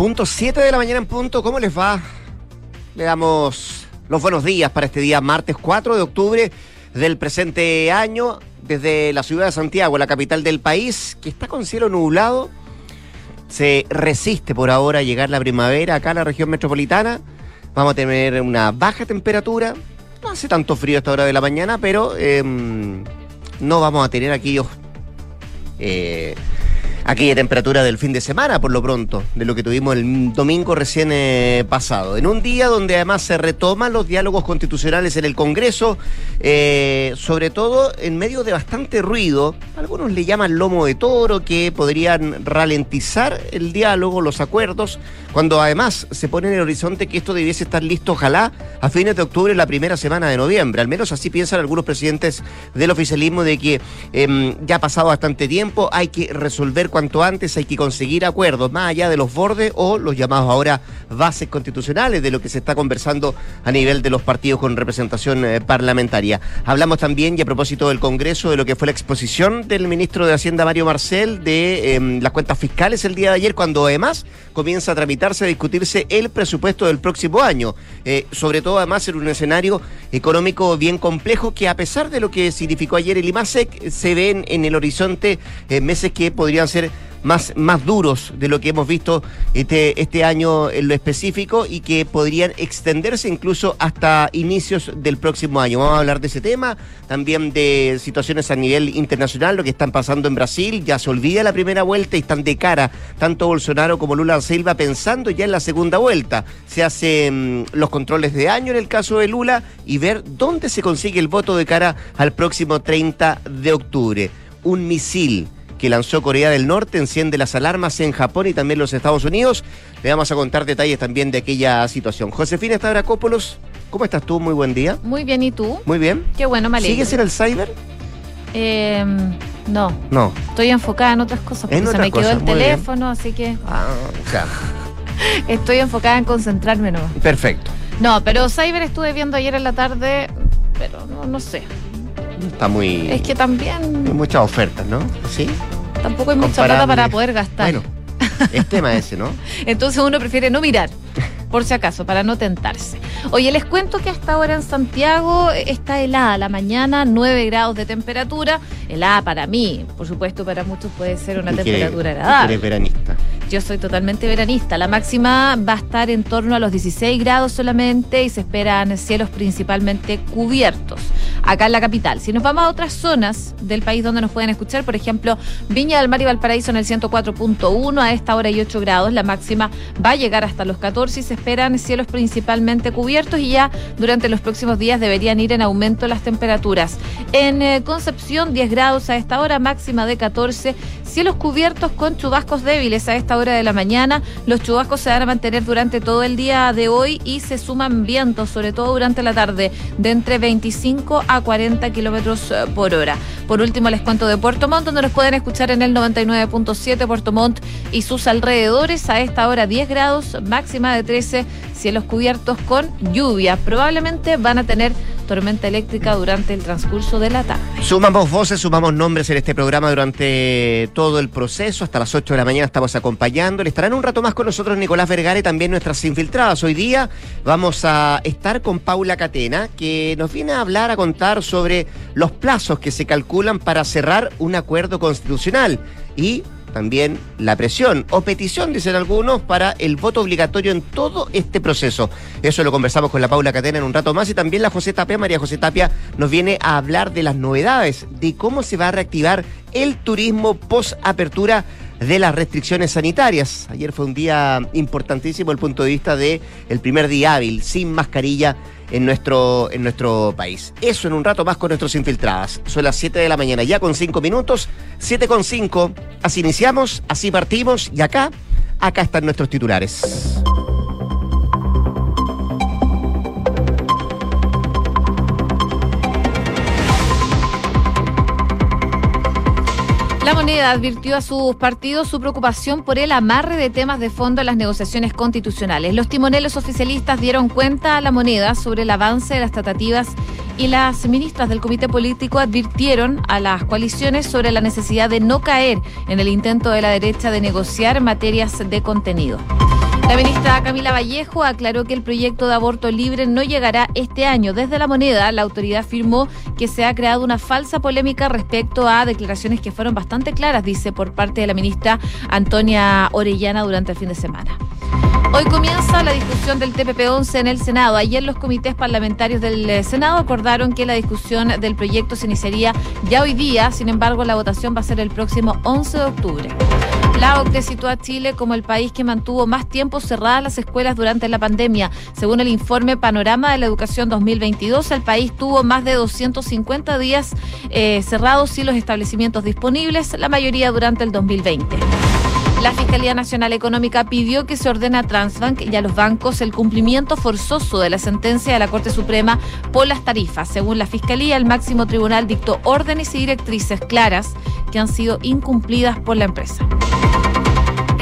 punto, 7 de la mañana en punto. ¿Cómo les va? Le damos los buenos días para este día, martes 4 de octubre del presente año, desde la ciudad de Santiago, la capital del país, que está con cielo nublado. Se resiste por ahora a llegar la primavera acá a la región metropolitana. Vamos a tener una baja temperatura. No hace tanto frío a esta hora de la mañana, pero em, no vamos a tener aquellos. Eh, aquella temperatura del fin de semana, por lo pronto, de lo que tuvimos el domingo recién eh, pasado. En un día donde además se retoman los diálogos constitucionales en el Congreso, eh, sobre todo en medio de bastante ruido. Algunos le llaman lomo de toro, que podrían ralentizar el diálogo, los acuerdos, cuando además se pone en el horizonte que esto debiese estar listo, ojalá, a fines de octubre, la primera semana de noviembre. Al menos así piensan algunos presidentes del oficialismo de que em, ya ha pasado bastante tiempo, hay que resolver cuanto antes, hay que conseguir acuerdos más allá de los bordes o los llamados ahora bases constitucionales de lo que se está conversando a nivel de los partidos con representación eh, parlamentaria. Hablamos también, y a propósito del Congreso, de lo que fue la exposición del ministro de Hacienda, Mario Marcel, de em, las cuentas fiscales el día de ayer, cuando además comienza a tramitarse, a discutirse el presupuesto del próximo año. Eh, sobre todo, además, en un escenario económico bien complejo que, a pesar de lo que significó ayer el IMASEC, se ven en el horizonte eh, meses que podrían ser más, más duros de lo que hemos visto este, este año en lo específico y que podrían extenderse incluso hasta inicios del próximo año. Vamos a hablar de ese tema, también de situaciones a nivel internacional, lo que están pasando en Brasil, ya se olvida la primera vuelta y están de cara tanto Bolsonaro como Lula Silva pensando ya en la segunda vuelta. Se hacen los controles de año en el caso de Lula y ver dónde se consigue el voto de cara al próximo 30 de octubre. Un misil que lanzó Corea del Norte enciende las alarmas en Japón y también los Estados Unidos. Le vamos a contar detalles también de aquella situación. Josefina Estabracópolos, ¿cómo estás tú? Muy buen día. Muy bien, ¿y tú? Muy bien. Qué bueno, me alegro. ¿Sigues en el cyber? Eh, no. No. Estoy enfocada en otras cosas porque En se otras me quedó el bien. teléfono, así que Ah, ya. estoy enfocada en concentrarme nomás. Perfecto. No, pero Cyber estuve viendo ayer en la tarde, pero no, no sé. Está muy... Es que Hay también muchas ofertas, ¿no? Sí. tampoco hay mucha plata para poder gastar. Bueno, es tema ese, ¿no? Entonces uno prefiere no mirar, por si acaso, para no tentarse. Oye, les cuento que hasta ahora en Santiago está helada la mañana, 9 grados de temperatura. Helada para mí, por supuesto, para muchos puede ser una Y temperatura agradable. Eres veranista. Yo soy totalmente veranista. La máxima va a estar en torno a los 16 grados solamente y se esperan cielos principalmente cubiertos acá en la capital. Si nos vamos a otras zonas del país donde nos pueden escuchar, por ejemplo, Viña del Mar y Valparaíso en el 104.1 a esta hora hay 8 grados. La máxima va a llegar hasta los 14 y se esperan cielos principalmente cubiertos y ya durante los próximos días deberían ir en aumento las temperaturas. En eh, Concepción 10 grados a esta hora, máxima de 14. Cielos cubiertos con chubascos débiles a esta hora de la mañana. Los chubascos se van a mantener durante todo el día de hoy y se suman vientos, sobre todo durante la tarde, de entre 25 a 40 kilómetros eh, por hora. Por último, les cuento de Puerto Montt, donde nos pueden escuchar en el 99.7 Puerto Montt y sus alrededores. A esta hora 10 grados, máxima de 13, cielos cubiertos con lluvia. Probablemente van a tener tormenta eléctrica durante el transcurso de la tarde. Sumamos voces, sumamos nombres en este programa durante todo el proceso. Hasta las 8 de la mañana estamos acompañando. Estarán un rato más con nosotros Nicolás Vergara y también nuestras infiltradas. Hoy día vamos a estar con Paula Catena, que nos viene a hablar, a contar sobre los plazos que se calculan para cerrar un acuerdo constitucional y también la presión o petición, dicen algunos, para el voto obligatorio en todo este proceso. Eso lo conversamos con la Paula Catena en un rato más y también la José Tapia, María José Tapia, nos viene a hablar de las novedades, de cómo se va a reactivar el turismo post apertura de las restricciones sanitarias. Ayer fue un día importantísimo desde el punto de vista de el primer día hábil, sin mascarilla en nuestro, en nuestro país. Eso en un rato más con nuestros infiltradas. Son las 7 de la mañana, ya con 5 minutos, 7 con 5. Así iniciamos, así partimos y acá, acá están nuestros titulares. La moneda advirtió a sus partidos su preocupación por el amarre de temas de fondo en las negociaciones constitucionales. Los timoneles oficialistas dieron cuenta a la moneda sobre el avance de las tratativas y las ministras del comité político advirtieron a las coaliciones sobre la necesidad de no caer en el intento de la derecha de negociar materias de contenido. La ministra Camila Vallejo aclaró que el proyecto de aborto libre no llegará este año. Desde la moneda, la autoridad afirmó que se ha creado una falsa polémica respecto a declaraciones que fueron bastante claras, dice por parte de la ministra Antonia Orellana durante el fin de semana. Hoy comienza la discusión del TPP-11 en el Senado. Ayer los comités parlamentarios del eh, Senado acordaron que la discusión del proyecto se iniciaría ya hoy día, sin embargo la votación va a ser el próximo 11 de octubre. La OCDE sitúa a Chile como el país que mantuvo más tiempo cerradas las escuelas durante la pandemia. Según el informe Panorama de la Educación 2022, el país tuvo más de 250 días eh, cerrados y los establecimientos disponibles, la mayoría durante el 2020. La Fiscalía Nacional Económica pidió que se ordene a Transbank y a los bancos el cumplimiento forzoso de la sentencia de la Corte Suprema por las tarifas. Según la Fiscalía, el máximo tribunal dictó órdenes y directrices claras que han sido incumplidas por la empresa.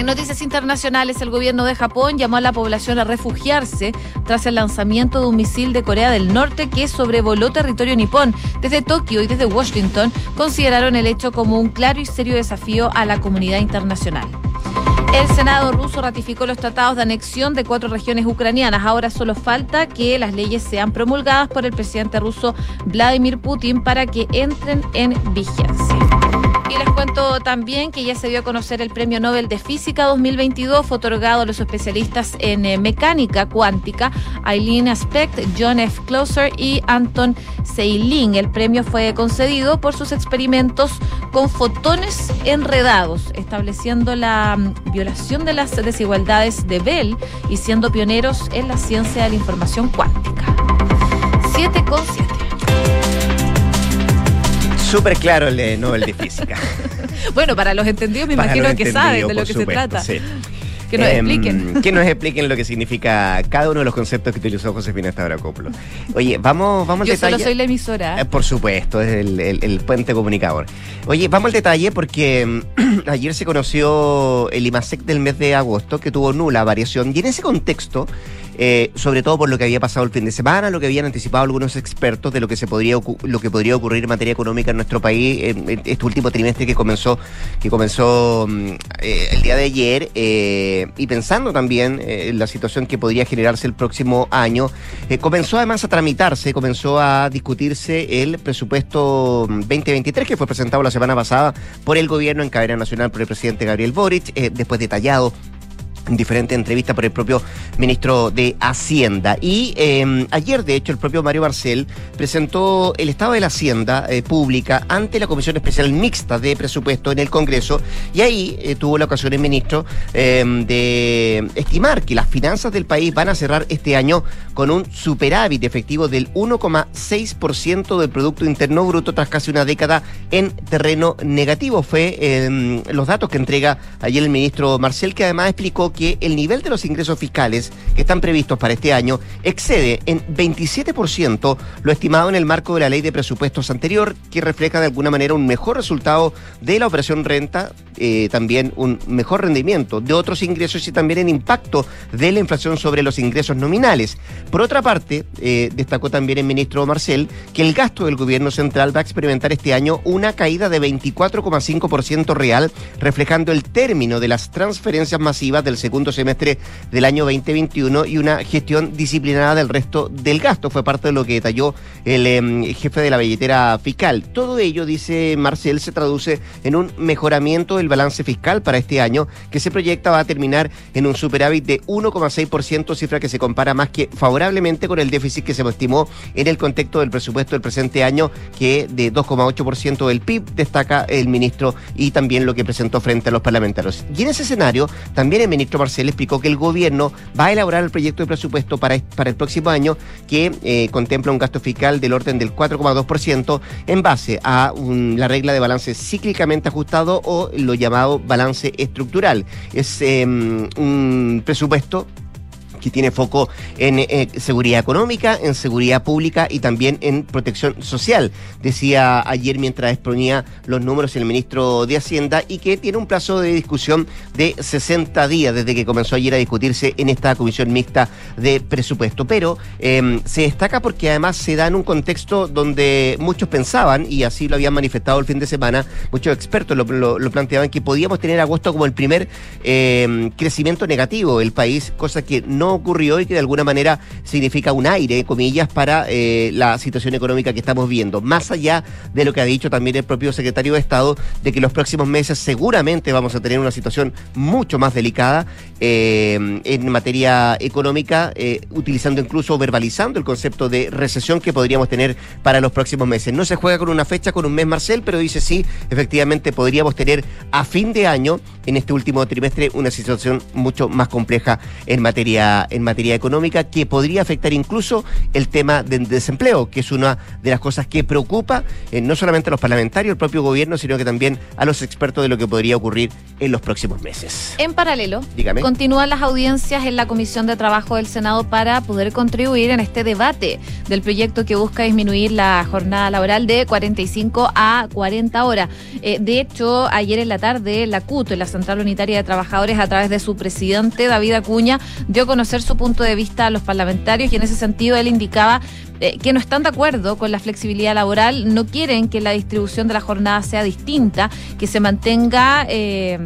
Noticias internacionales, el gobierno de Japón llamó a la población a refugiarse tras el lanzamiento de un misil de Corea del Norte que sobrevoló territorio nipón. Desde Tokio y desde Washington consideraron el hecho como un claro y serio desafío a la comunidad internacional. El Senado ruso ratificó los tratados de anexión de cuatro regiones ucranianas. Ahora solo falta que las leyes sean promulgadas por el presidente ruso Vladimir Putin para que entren en vigencia. Y les cuento también que ya se dio a conocer el Premio Nobel de Física 2022, fue otorgado a los especialistas en eh, mecánica cuántica, Eileen Aspect, John F. Closer y Anton Seilin. El premio fue concedido por sus experimentos con fotones enredados, estableciendo la mm, violación de las desigualdades de Bell y siendo pioneros en la ciencia de la información cuántica. 7 con 7. Súper claro el de Nobel de Física. bueno, para los entendidos me imagino que saben de lo que se trata. Que nos em, expliquen. Que nos expliquen lo que significa cada uno de los conceptos que utilizó Josefina Stavrakopoulos. Oye, vamos, vamos al detalle. Yo solo soy la emisora. Eh, por supuesto, es el, puente comunicador. Oye, vamos al detalle porque em, ayer se conoció el IMASEC del mes de agosto que tuvo nula variación y en ese contexto eh, sobre todo por lo que había pasado el fin de semana, lo que habían anticipado algunos expertos de lo que se podría lo que podría ocurrir en materia económica en nuestro país en, este último trimestre que comenzó que comenzó mm, eh, el día de ayer eh, y pensando también en la situación que podría generarse el próximo año comenzó además a tramitarse comenzó a discutirse el presupuesto 2023 que fue presentado la semana pasada por el gobierno en cadena nacional por el presidente Gabriel Boric después detallado en diferentes entrevistas por el propio ministro de Hacienda. Y em, ayer, de hecho, el propio Mario Barcel presentó el estado de la Hacienda eh, pública ante la Comisión Especial Mixta de Presupuesto en el Congreso y ahí eh, tuvo la ocasión el ministro em, de estimar que las finanzas del país van a cerrar este año con un superávit efectivo del 1,6% del Producto Interno Bruto tras casi una década en terreno negativo. Fue em, los datos que entrega ayer el ministro Marcel, que además explicó que el nivel de los ingresos fiscales que están previstos para este año excede en 27% lo estimado en el marco de la ley de presupuestos anterior, que refleja de alguna manera un mejor resultado de la operación renta, eh, también un mejor rendimiento de otros ingresos y también el impacto de la inflación sobre los ingresos nominales. Por otra parte, eh, destacó también el ministro Marcel que el gasto del gobierno central va a experimentar este año una caída de 24,5% real, reflejando el término de las transferencias masivas del segundo semestre del año 2021 y una gestión disciplinada del resto del gasto. Fue parte de lo que detalló el em, jefe de la billetera fiscal. Todo ello, dice Marcel, se traduce en un mejoramiento del balance fiscal para este año que se proyecta va a terminar en un superávit de 1,6%, cifra que se compara más que favorablemente con el déficit que se estimó en el contexto del presupuesto del presente año, que de 2,8% del PIB, destaca el ministro y también lo que presentó frente a los parlamentarios. Y en ese escenario, también el ministro Marcel explicó que el gobierno va a elaborar el proyecto de presupuesto para, el próximo año que eh, contempla un gasto fiscal del orden del 4,2% en base a la regla de balance cíclicamente ajustado o lo llamado balance estructural. Es em, un presupuesto que tiene foco en eh, seguridad económica, en seguridad pública y también en protección social. Decía ayer mientras exponía los números el ministro de Hacienda y que tiene un plazo de discusión de 60 días desde que comenzó ayer a discutirse en esta comisión mixta de presupuesto. Pero em, se destaca porque además se da en un contexto donde muchos pensaban, y así lo habían manifestado el fin de semana, muchos expertos lo, planteaban, que podíamos tener agosto como el primer em, crecimiento negativo del país, cosa que no ocurrió y que de alguna manera significa un aire, comillas, para eh, la situación económica que estamos viendo. Más allá de lo que ha dicho también el propio secretario de Estado, de que los próximos meses seguramente vamos a tener una situación mucho más delicada eh, en materia económica, eh, utilizando incluso, verbalizando el concepto de recesión que podríamos tener para los próximos meses. No se juega con una fecha, con un mes, Marcel, pero dice sí, efectivamente podríamos tener a fin de año, en este último trimestre, una situación mucho más compleja en materia en materia económica que podría afectar incluso el tema del desempleo, que es una de las cosas que preocupa eh, no solamente a los parlamentarios, el propio gobierno, sino que también a los expertos de lo que podría ocurrir en los próximos meses. En paralelo, continúan las audiencias en la Comisión de Trabajo del Senado para poder contribuir en este debate del proyecto que busca disminuir la jornada laboral de 45 a 40 horas. Eh, de hecho, ayer en la tarde, la CUT, la Central Unitaria de Trabajadores, a través de su presidente, David Acuña, dio con conocer su punto de vista a los parlamentarios y en ese sentido él indicaba eh, que no están de acuerdo con la flexibilidad laboral, no quieren que la distribución de la jornada sea distinta, que se mantenga eh,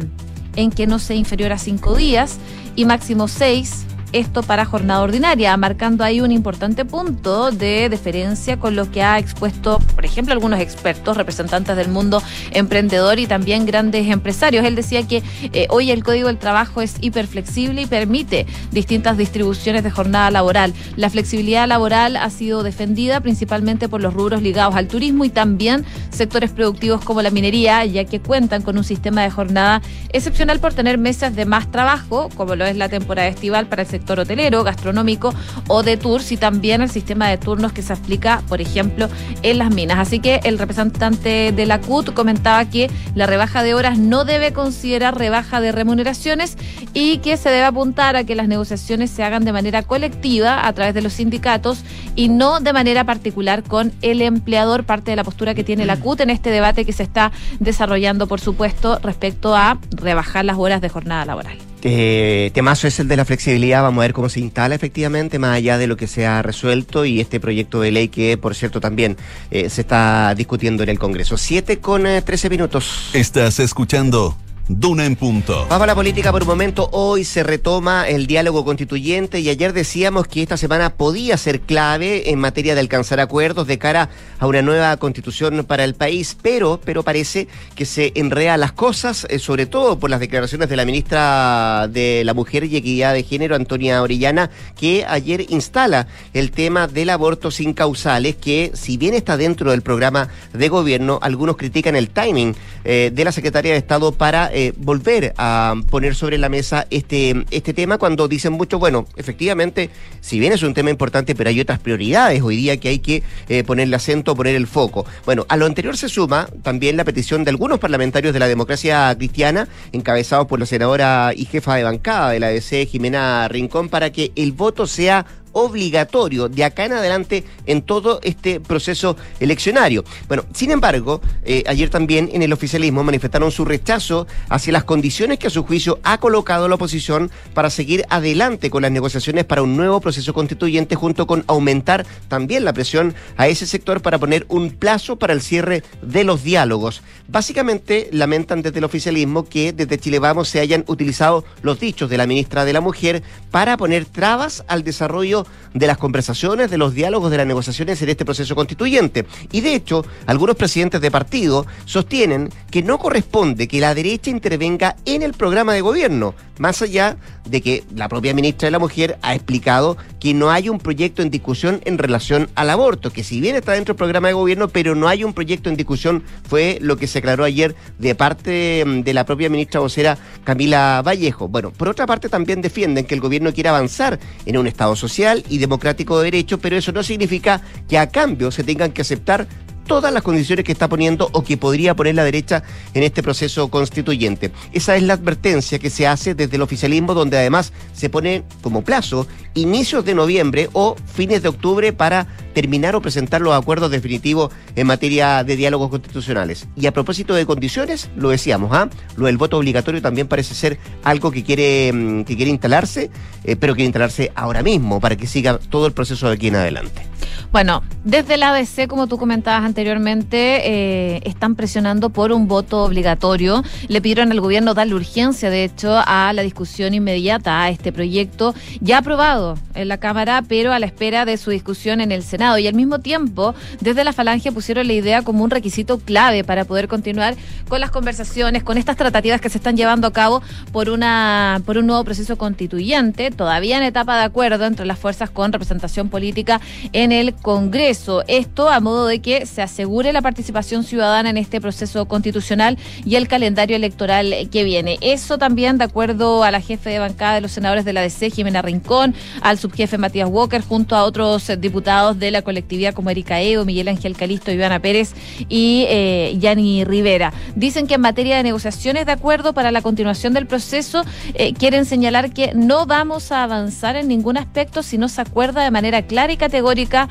en que no sea inferior a cinco días y máximo seis esto para jornada ordinaria, marcando ahí un importante punto de deferencia con lo que ha expuesto, por ejemplo, algunos expertos, representantes del mundo emprendedor y también grandes empresarios. Él decía que eh, hoy el Código del Trabajo es hiperflexible y permite distintas distribuciones de jornada laboral. La flexibilidad laboral ha sido defendida principalmente por los rubros ligados al turismo y también sectores productivos como la minería, ya que cuentan con un sistema de jornada excepcional por tener meses de más trabajo, como lo es la temporada estival para el sector hotelero, gastronómico o de tours y también el sistema de turnos que se aplica, por ejemplo, en las minas. Así que el representante de la CUT comentaba que la rebaja de horas no debe considerar rebaja de remuneraciones y que se debe apuntar a que las negociaciones se hagan de manera colectiva a través de los sindicatos y no de manera particular con el empleador, parte de la postura que tiene la CUT en este debate que se está desarrollando, por supuesto, respecto a rebajar las horas de jornada laboral. Eh, temazo es el de la flexibilidad, vamos a ver cómo se instala efectivamente, más allá de lo que se ha resuelto y este proyecto de ley que, por cierto, también eh, se está discutiendo en el Congreso. Siete con eh, trece minutos. Estás escuchando Duna en punto. Vamos a la política por un momento. Hoy se retoma el diálogo constituyente y ayer decíamos que esta semana podía ser clave en materia de alcanzar acuerdos de cara a una nueva constitución para el país, pero, pero parece que se enrea las cosas, eh, sobre todo por las declaraciones de la ministra de la Mujer y Equidad de Género, Antonia Orellana, que ayer instala el tema del aborto sin causales, que si bien está dentro del programa de gobierno, algunos critican el timing eh, de la Secretaría de Estado para eh, volver a poner sobre la mesa este, este tema cuando dicen mucho, bueno, efectivamente, si bien es un tema importante, pero hay otras prioridades hoy día que hay que eh, ponerle acento, poner el foco. Bueno, a lo anterior se suma también la petición de algunos parlamentarios de la democracia cristiana, encabezados por la senadora y jefa de bancada de la DC, Jimena Rincón, para que el voto sea obligatorio de acá en adelante en todo este proceso eleccionario. Bueno, sin embargo, eh, ayer también en el oficialismo manifestaron su rechazo hacia las condiciones que a su juicio ha colocado la oposición para seguir adelante con las negociaciones para un nuevo proceso constituyente junto con aumentar también la presión a ese sector para poner un plazo para el cierre de los diálogos. Básicamente lamentan desde el oficialismo que desde Chile Vamos se hayan utilizado los dichos de la ministra de la Mujer para poner trabas al desarrollo de las conversaciones, de los diálogos, de las negociaciones en este proceso constituyente. Y de hecho, algunos presidentes de partido sostienen que no corresponde que la derecha intervenga en el programa de gobierno, más allá de que la propia ministra de la Mujer ha explicado que no hay un proyecto en discusión en relación al aborto, que si bien está dentro del programa de gobierno, pero no hay un proyecto en discusión, fue lo que se aclaró ayer de parte mm, de la propia ministra vocera Camila Vallejo. Bueno, por otra parte también defienden que el gobierno quiere avanzar en un Estado social y democrático de derecho, pero eso no significa que a cambio se tengan que aceptar todas las condiciones que está poniendo o que podría poner la derecha en este proceso constituyente. Esa es la advertencia que se hace desde el oficialismo, donde además se pone como plazo inicios de noviembre o fines de octubre para terminar o presentar los acuerdos definitivos en materia de diálogos constitucionales. Y a propósito de condiciones, lo decíamos, ¿ah? Lo del voto obligatorio también parece ser algo que quiere, mm, que quiere instalarse, eh, pero quiere instalarse ahora mismo para que siga todo el proceso de aquí en adelante. Bueno, desde la ADC, como tú comentabas anteriormente, eh, están presionando por un voto obligatorio. Le pidieron al gobierno darle urgencia, de hecho, a la discusión inmediata a este proyecto, ya aprobado en la Cámara, pero a la espera de su discusión en el Senado. Y al mismo tiempo, desde la Falange pusieron la idea como un requisito clave para poder continuar con las conversaciones, con estas tratativas que se están llevando a cabo por, una, por un nuevo proceso constituyente, todavía en etapa de acuerdo entre las fuerzas con representación política en el Congreso. Esto a modo de que se asegure la participación ciudadana en este proceso constitucional y el calendario electoral que viene. Eso también de acuerdo a la jefe de bancada de los senadores de la DC, Jimena Rincón, al subjefe Matías Walker, junto a otros diputados de la colectividad como Erika Evo, Miguel Ángel Calisto, Ivana Pérez y eh, Yanni Rivera. Dicen que en materia de negociaciones de acuerdo para la continuación del proceso, eh, quieren señalar que no vamos a avanzar en ningún aspecto si no se acuerda de manera clara y categórica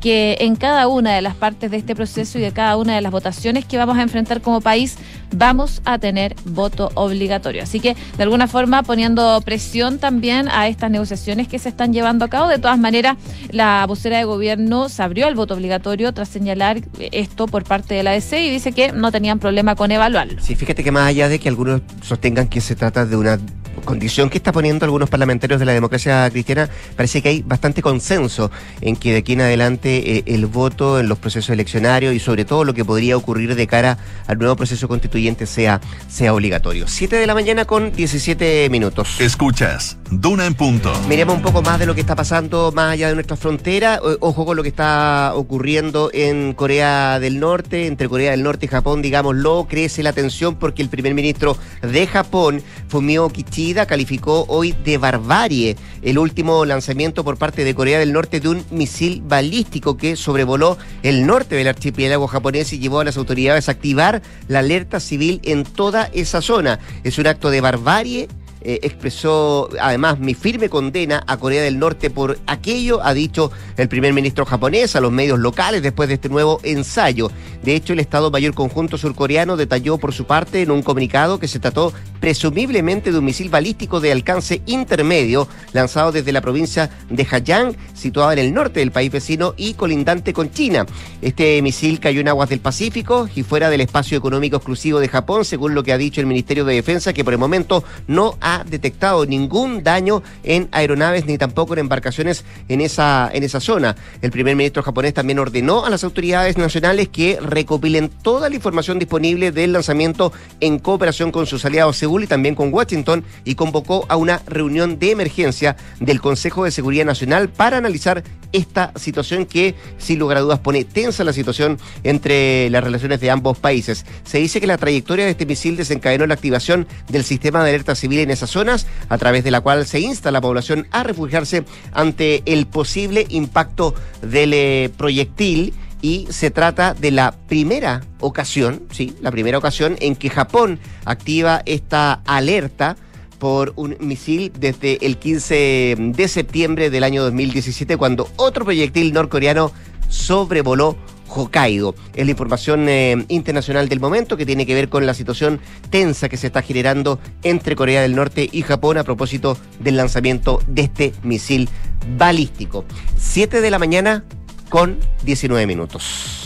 que en cada una de las partes de este proceso y de cada una de las votaciones que vamos a enfrentar como país vamos a tener voto obligatorio. Así que, de alguna forma, poniendo presión también a estas negociaciones que se están llevando a cabo. De todas maneras, la vocera de gobierno se abrió al voto obligatorio tras señalar esto por parte de la DC y dice que no tenían problema con evaluarlo. Sí, fíjate que más allá de que algunos sostengan que se trata de una condición que está poniendo algunos parlamentarios de la democracia cristiana, parece que hay bastante consenso en que de aquí en adelante eh, el voto en los procesos eleccionarios y sobre todo lo que podría ocurrir de cara al nuevo proceso constituyente sea, sea obligatorio. 7 de la mañana con 17 minutos. Escuchas, Duna en punto. Miremos un poco más de lo que está pasando más allá de nuestra frontera. Ojo con lo que está ocurriendo en Corea del Norte, entre Corea del Norte y Japón, digámoslo, crece la tensión porque el primer ministro de Japón, Fumio Kichi, calificó hoy de barbarie el último lanzamiento por parte de Corea del Norte de un misil balístico que sobrevoló el norte del archipiélago japonés y llevó a las autoridades a activar la alerta civil en toda esa zona. Es un acto de barbarie eh, expresó además mi firme condena a Corea del Norte por aquello, ha dicho el primer ministro japonés a los medios locales después de este nuevo ensayo. De hecho, el Estado Mayor Conjunto Surcoreano detalló por su parte en un comunicado que se trató presumiblemente de un misil balístico de alcance intermedio lanzado desde la provincia de Hayang, situada en el norte del país vecino y colindante con China. Este misil cayó en aguas del Pacífico y fuera del espacio económico exclusivo de Japón, según lo que ha dicho el Ministerio de Defensa, que por el momento no ha detectado ningún daño en aeronaves ni tampoco en embarcaciones en esa, en esa zona. El primer ministro japonés también ordenó a las autoridades nacionales que recopilen toda la información disponible del lanzamiento en cooperación con sus aliados Seúl y también con Washington y convocó a una reunión de emergencia del Consejo de Seguridad Nacional para analizar esta situación que, sin lugar a dudas, pone tensa la situación entre las relaciones de ambos países. Se dice que la trayectoria de este misil desencadenó la activación del sistema de alerta civil en zonas, a través de la cual se insta a la población a refugiarse ante el posible impacto del eh, proyectil. Y se trata de la primera ocasión, sí, la primera ocasión en que Japón activa esta alerta por un misil desde el 15 de septiembre del año 2017, cuando otro proyectil norcoreano sobrevoló Hokkaido. Es la información eh, internacional del momento que tiene que ver con la situación tensa que se está generando entre Corea del Norte y Japón a propósito del lanzamiento de este misil balístico. 7 de la mañana con 19 minutos.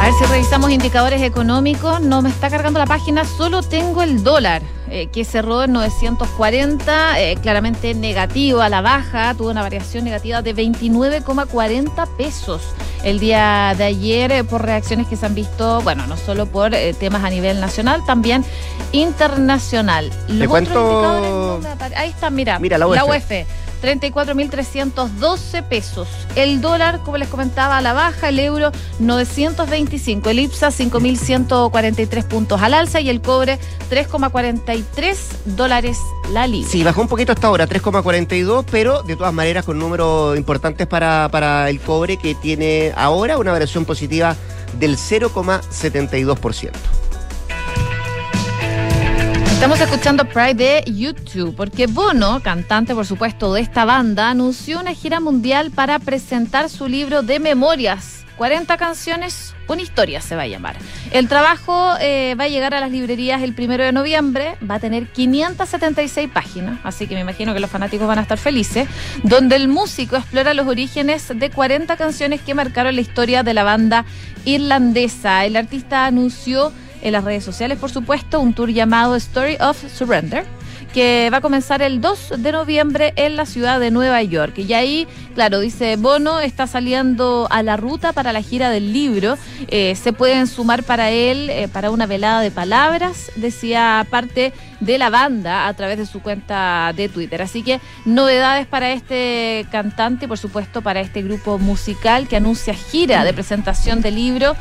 A ver si revisamos indicadores económicos. No me está cargando la página, solo tengo el dólar. Eh, que cerró en 940, eh, claramente negativo a la baja, tuvo una variación negativa de 29,40 pesos el día de ayer eh, por reacciones que se han visto, bueno, no solo por temas a nivel nacional, también internacional. Los ¿Te cuento? ahí está, mira, mira la UF. 34.312 pesos. El dólar, como les comentaba, a la baja, el euro 925, el IPSA 5.143 puntos al alza y el cobre 3,43 dólares la libra. Sí, bajó un poquito hasta ahora, 3,42, pero de todas maneras con números importantes para, para el cobre que tiene ahora una variación positiva del 0,72%. Estamos escuchando Pride de YouTube, porque Bono, cantante por supuesto de esta banda, anunció una gira mundial para presentar su libro de memorias. 40 canciones, una historia se va a llamar. El trabajo eh, va a llegar a las librerías el primero de noviembre, va a tener 576 páginas, así que me imagino que los fanáticos van a estar felices, donde el músico explora los orígenes de 40 canciones que marcaron la historia de la banda irlandesa. El artista anunció en las redes sociales, por supuesto, un tour llamado Story of Surrender que va a comenzar el 2 de noviembre en la ciudad de Nueva York. Y ahí, claro, dice Bono está saliendo a la ruta para la gira del libro. Eh, se pueden sumar para él eh, para una velada de palabras, decía parte de la banda a través de su cuenta de Twitter. Así que novedades para este cantante y por supuesto para este grupo musical que anuncia gira de presentación del libro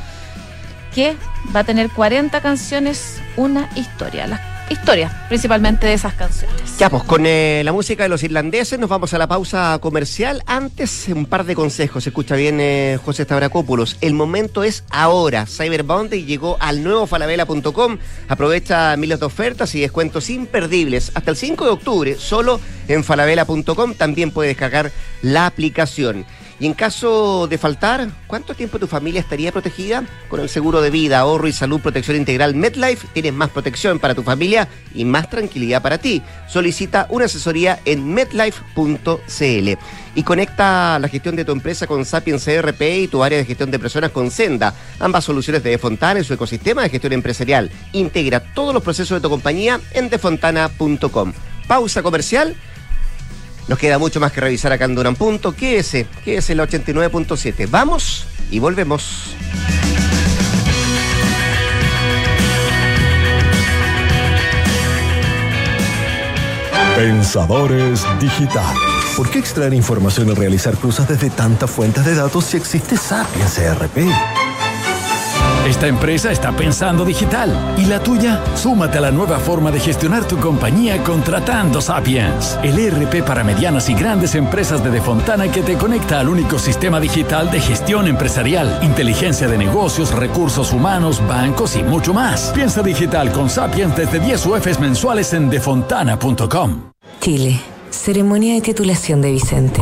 que va a tener 40 canciones, una historia. Las historias, principalmente de esas canciones. Ya, pues con eh, la música de los irlandeses nos vamos a la pausa comercial. Antes, un par de consejos. Escucha bien, eh, José Stavrakopoulos. El momento es ahora. Cyberbound llegó al nuevo falabella.com. Aprovecha miles de ofertas y descuentos imperdibles. Hasta el 5 de octubre, solo en falabella.com. También puede descargar la aplicación. Y en caso de faltar, ¿cuánto tiempo tu familia estaría protegida? Con el seguro de vida, ahorro y salud, protección integral MedLife, tienes más protección para tu familia y más tranquilidad para ti. Solicita una asesoría en medlife.cl y conecta la gestión de tu empresa con Sapiens CRP y tu área de gestión de personas con Senda. Ambas soluciones de Defontana en su ecosistema de gestión empresarial. Integra todos los procesos de tu compañía en defontana.com. Pausa comercial nos queda mucho más que revisar acá en Duran Punto. Quédese, quédese el 89.7. Vamos y volvemos. Pensadores Digitales. ¿Por qué extraer información y realizar cruzas desde tantas fuentes de datos si existe Sapiens ERP? Esta empresa está pensando digital. ¿Y la tuya? Súmate a la nueva forma de gestionar tu compañía contratando Sapiens, el ERP para medianas y grandes empresas de Defontana que te conecta al único sistema digital de gestión empresarial, inteligencia de negocios, recursos humanos, bancos y mucho más. Piensa digital con Sapiens desde 10 UFs mensuales en defontana.com. Chile, ceremonia de titulación de Vicente.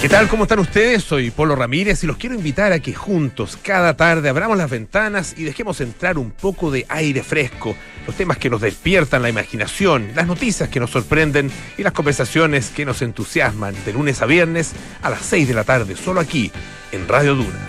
¿Qué tal? ¿Cómo están ustedes? Soy Polo Ramírez y los quiero invitar a que juntos, cada tarde, abramos las ventanas y dejemos entrar un poco de aire fresco, los temas que nos despiertan la imaginación, las noticias que nos sorprenden y las conversaciones que nos entusiasman de lunes a viernes a las 6 de la tarde, solo aquí, en Radio Duna.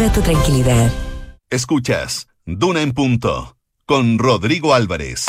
tu tranquilidad. Escuchas Duna en punto con Rodrigo Álvarez.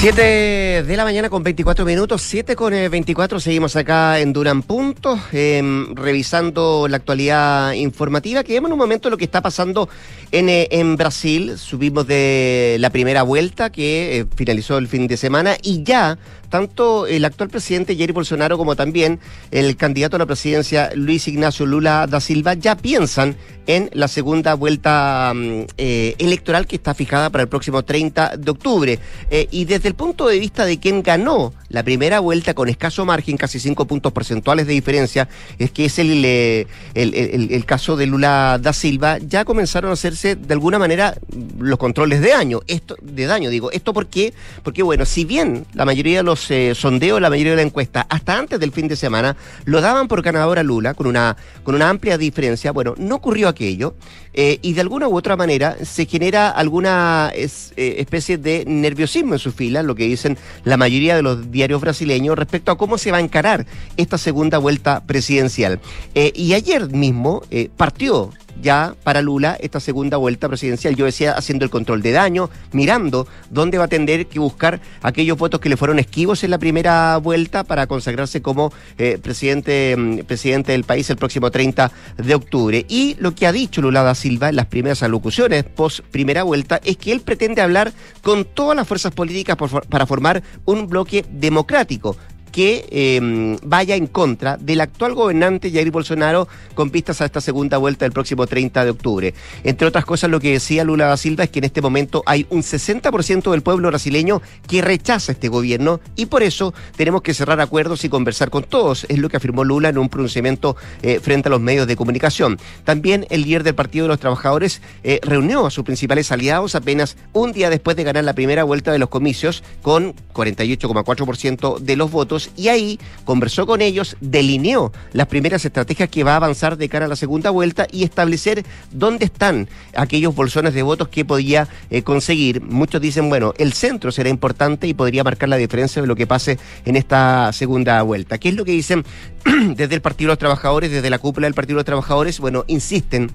7 de la mañana con 24 minutos, 7 con eh, 24, seguimos acá en Duran Punto, eh, revisando la actualidad informativa, que vemos en un momento lo que está pasando en, eh, en Brasil, subimos de la primera vuelta que eh, finalizó el fin de semana y ya tanto el actual presidente Jair Bolsonaro como también el candidato a la presidencia Luis Ignacio Lula da Silva ya piensan en la segunda vuelta mm, eh, electoral que está fijada para el próximo 30 de octubre. Eh, y desde el punto de vista de quien ganó la primera vuelta con escaso margen, casi cinco puntos porcentuales de diferencia, es que es el, eh, el, el- caso de Lula da Silva, ya comenzaron a hacerse de alguna manera los controles de daño. Esto, de daño, digo. ¿Esto por qué? Porque, bueno, si bien la mayoría de los eh, sondeos, la mayoría de la encuesta, hasta antes del fin de semana, lo daban por ganador a Lula con una, con una amplia diferencia, bueno, no ocurrió aquello. eh, y de alguna u otra manera se genera alguna es- especie de nerviosismo en sus lo que dicen la mayoría de los diarios brasileños respecto a cómo se va a encarar esta segunda vuelta presidencial. Eh, y ayer mismo eh, partió ya para Lula esta segunda vuelta presidencial. Yo decía, haciendo el control de daño, mirando dónde va a tener que buscar aquellos votos que le fueron esquivos en la primera vuelta para consagrarse como eh, presidente, mm, presidente del país el próximo 30 de octubre. Y lo que ha dicho Lula da Silva en las primeras alocuciones post primera vuelta es que él pretende hablar con todas las fuerzas políticas por para formar un bloque democrático que eh, vaya en contra del actual gobernante Jair Bolsonaro con pistas a esta segunda vuelta del próximo 30 de octubre. Entre otras cosas, lo que decía Lula da Silva es que en este momento hay un 60% del pueblo brasileño que rechaza este gobierno y por eso tenemos que cerrar acuerdos y conversar con todos, es lo que afirmó Lula en un pronunciamiento eh, frente a los medios de comunicación. También el líder del Partido de los Trabajadores eh, reunió a sus principales aliados apenas un día después de ganar la primera vuelta de los comicios con 48,4% de los votos y ahí conversó con ellos, delineó las primeras estrategias que va a avanzar de cara a la segunda vuelta y establecer dónde están aquellos bolsones de votos que podía eh, conseguir. Muchos dicen, bueno, el centro será importante y podría marcar la diferencia de lo que pase en esta segunda vuelta. ¿Qué es lo que dicen desde el Partido de los Trabajadores, desde la cúpula del Partido de los Trabajadores? Bueno, insisten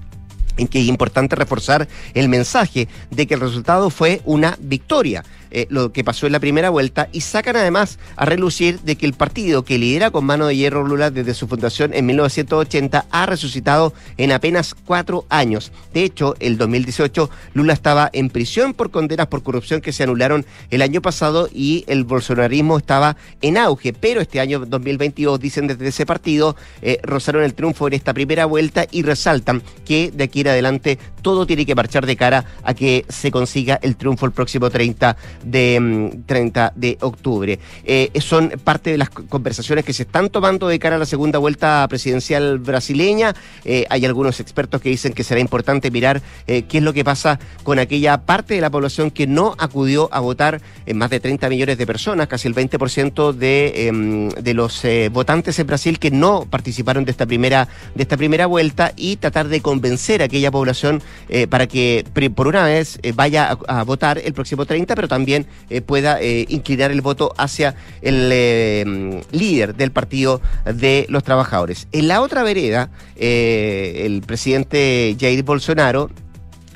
en que es importante reforzar el mensaje de que el resultado fue una victoria, eh, lo que pasó en la primera vuelta, y sacan además a relucir de que el partido que lidera con mano de hierro Lula desde su fundación en 1980 ha resucitado en apenas cuatro años. De hecho, el 2018 Lula estaba en prisión por condenas por corrupción que se anularon el año pasado y el bolsonarismo estaba en auge, pero este año 2022, dicen desde ese partido, eh, rozaron el triunfo en esta primera vuelta y resaltan que de aquí en adelante todo tiene que marchar de cara a que se consiga el triunfo el próximo 30 de, mm, 30 de octubre. Eh, son parte de las co- conversaciones que se están tomando de cara a la segunda vuelta presidencial brasileña. Eh, hay algunos expertos que dicen que será importante mirar eh, qué es lo que pasa con aquella parte de la población que no acudió a votar en más de 30 millones de personas, casi el 20% de, em, de los votantes en Brasil que no participaron de esta primera, de esta primera vuelta y tratar de convencer a aquella población para que por una vez vaya a, a votar el próximo 30, pero también eh, pueda eh, inclinar el voto hacia el eh, líder del Partido de los Trabajadores. En la otra vereda, el presidente Jair Bolsonaro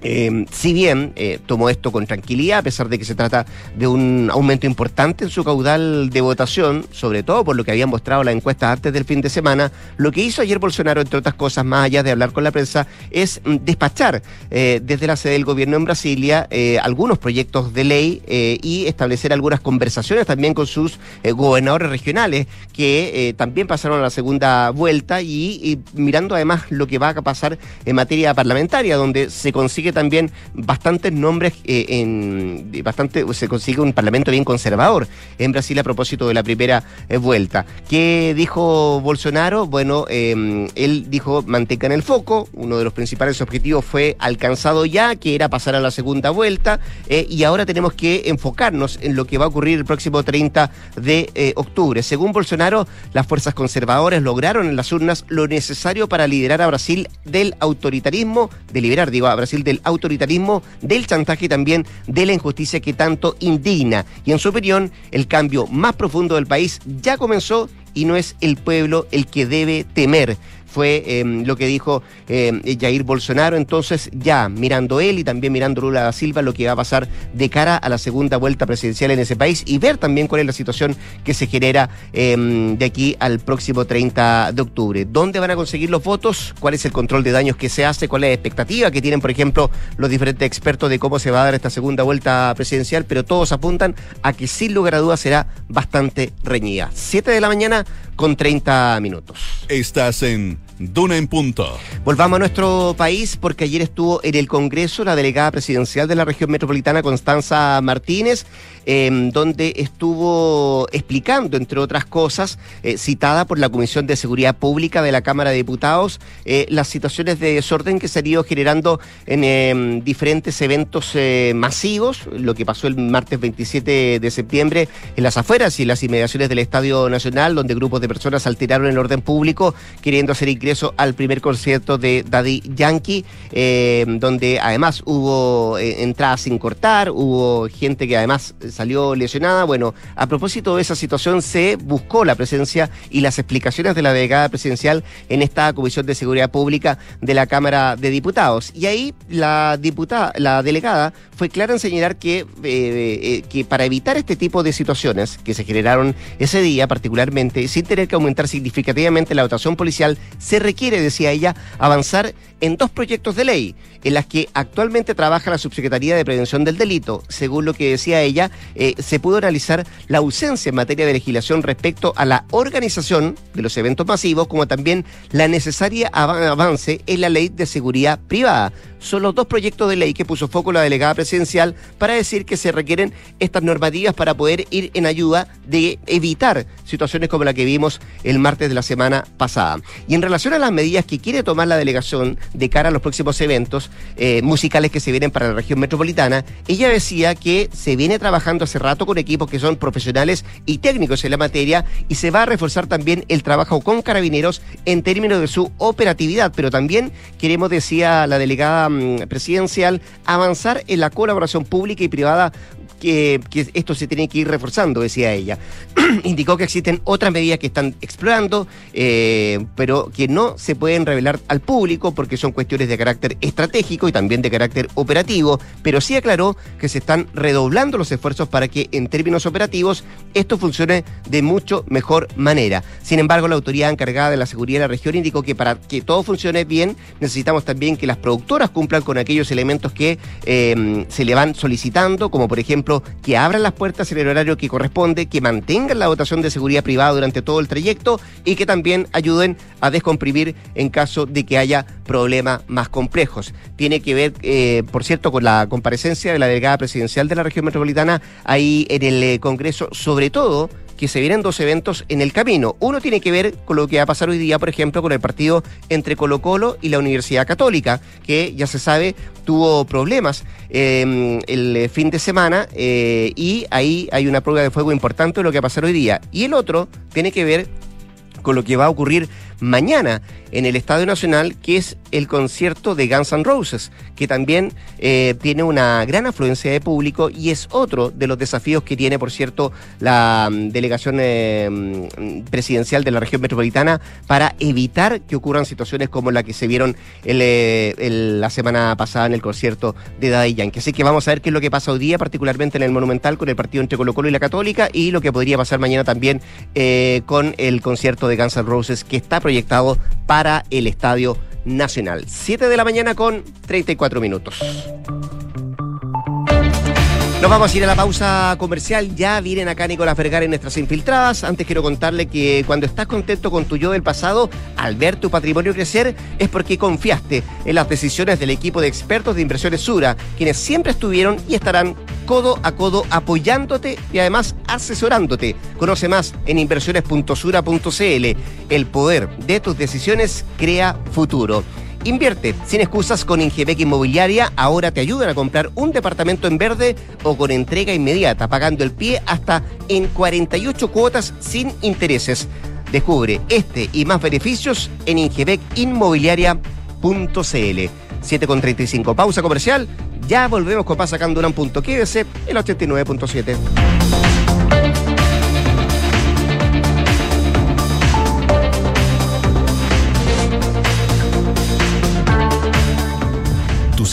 eh, si bien eh, tomó esto con tranquilidad, a pesar de que se trata de un aumento importante en su caudal de votación, sobre todo por lo que habían mostrado las encuestas antes del fin de semana, lo que hizo ayer Bolsonaro, entre otras cosas, más allá de hablar con la prensa, es mm, despachar eh, desde la sede del gobierno en Brasilia algunos proyectos de ley y establecer algunas conversaciones también con sus gobernadores regionales, que también pasaron a la segunda vuelta y mirando además lo que va a pasar en materia parlamentaria, donde se consigue también bastantes nombres eh, en bastante se consigue un parlamento bien conservador en Brasil a propósito de la primera eh, vuelta. ¿Qué dijo Bolsonaro? Bueno, eh, él dijo mantengan el foco, uno de los principales objetivos fue alcanzado ya, que era pasar a la segunda vuelta, eh, y ahora tenemos que enfocarnos en lo que va a ocurrir el próximo 30 de octubre. Según Bolsonaro, las fuerzas conservadoras lograron en las urnas lo necesario para liderar a Brasil del autoritarismo, de liberar, digo, a Brasil del autoritarismo, del chantaje y también de la injusticia que tanto indigna. Y en su opinión, el cambio más profundo del país ya comenzó y no es el pueblo el que debe temer. Fue eh, lo que dijo eh, Jair Bolsonaro. Entonces, ya mirando él y también mirando Lula da Silva, lo que va a pasar de cara a la segunda vuelta presidencial en ese país y ver también cuál es la situación que se genera eh, de aquí al próximo 30 de octubre. ¿Dónde van a conseguir los votos? ¿Cuál es el control de daños que se hace? ¿Cuál es la expectativa que tienen, por ejemplo, los diferentes expertos de cómo se va a dar esta segunda vuelta presidencial? Pero todos apuntan a que sin lugar a dudas será bastante reñida. 7 de la mañana con 30 minutos. Estás en Duna en Punto. Volvamos a nuestro país porque ayer estuvo en el Congreso la delegada presidencial de la región metropolitana, Constanza Martínez, eh, donde estuvo explicando, entre otras cosas, eh, citada por la Comisión de Seguridad Pública de la Cámara de Diputados, eh, las situaciones de desorden que se han ido generando en eh, diferentes eventos eh, masivos, lo que pasó el martes 27 de septiembre en las afueras y las inmediaciones del Estadio Nacional, donde grupos de personas alteraron el orden público queriendo hacer ingreso al primer concierto de Daddy Yankee, eh, donde además hubo eh, entradas sin cortar, hubo gente que además salió lesionada. Bueno, a propósito de esa situación se buscó la presencia y las explicaciones de la delegada presidencial en esta Comisión de Seguridad Pública de la Cámara de Diputados. Y ahí la diputada, la delegada fue clara en señalar que, eh, que para evitar este tipo de situaciones que se generaron ese día particularmente, sin tener que aumentar significativamente la dotación policial, se requiere, decía ella, avanzar en dos proyectos de ley en las que actualmente trabaja la Subsecretaría de Prevención del Delito. Según lo que decía ella, eh, se pudo analizar la ausencia en materia de legislación respecto a la organización de los eventos masivos, como también la necesaria av- avance en la ley de seguridad privada. Son los dos proyectos de ley que puso foco la delegada presidencial para decir que se requieren estas normativas para poder ir en ayuda de evitar situaciones como la que vimos el martes de la semana pasada. Y en relación a las medidas que quiere tomar la delegación de cara a los próximos eventos eh, musicales que se vienen para la región metropolitana, ella decía que se viene trabajando hace rato con equipos que son profesionales y técnicos en la materia y se va a reforzar también el trabajo con carabineros en términos de su operatividad, pero también queremos, decía la delegada mm, presidencial, avanzar en la colaboración pública y privada que, esto se tiene que ir reforzando, decía ella. Indicó que existen otras medidas que están explorando, eh, pero que no se pueden revelar al público porque son cuestiones de carácter estratégico y también de carácter operativo, pero sí aclaró que se están redoblando los esfuerzos para que en términos operativos esto funcione de mucho mejor manera. Sin embargo, la autoridad encargada de la seguridad de la región indicó que para que todo funcione bien necesitamos también que las productoras cumplan con aquellos elementos que eh, se le van solicitando, como por ejemplo que abran las puertas en el horario que corresponde, que mantengan la dotación de seguridad privada durante todo el trayecto y que también ayuden a descomprimir en caso de que haya problemas más complejos. Tiene que ver, eh, por cierto, con la comparecencia de la delegada presidencial de la región metropolitana ahí en el eh, Congreso, sobre todo que se vienen dos eventos en el camino. Uno tiene que ver con lo que va a pasar hoy día, por ejemplo, con el partido entre Colo Colo y la Universidad Católica, que ya se sabe tuvo problemas eh, el fin de semana eh, y ahí hay una prueba de fuego importante de lo que va a pasar hoy día. Y el otro tiene que ver con lo que va a ocurrir mañana en el Estadio Nacional, que es el concierto de Guns N' Roses, que también eh, tiene una gran afluencia de público y es otro de los desafíos que tiene, por cierto, la mm, delegación eh, mm, presidencial de la región metropolitana para evitar que ocurran situaciones como la que se vieron eh, la semana pasada en el concierto de Daddy Yankee. Así que vamos a ver qué es lo que pasa hoy día, particularmente en el Monumental, con el partido entre Colo Colo y la Católica, y lo que podría pasar mañana también con el concierto de Guns N' Roses que está proyectado para el Estadio Nacional. 7 de la mañana con 34 minutos. Nos vamos a ir a la pausa comercial. Ya vienen acá Nicolás Vergara en nuestras infiltradas. Antes quiero contarle que cuando estás contento con tu yo del pasado, al ver tu patrimonio crecer, es porque confiaste en las decisiones del equipo de expertos de inversiones Sura, quienes siempre estuvieron y estarán codo a codo apoyándote y además asesorándote. Conoce más en inversiones.sura.cl. El poder de tus decisiones crea futuro. Invierte sin excusas con Ingebec Inmobiliaria. Ahora te ayudan a comprar un departamento en verde o con entrega inmediata, pagando el pie hasta en 48 cuotas sin intereses. Descubre este y más beneficios en ingebecinmobiliaria.cl. 7.35. Pausa comercial. Ya volvemos con Pasacando un punto. Quédese el 89.7.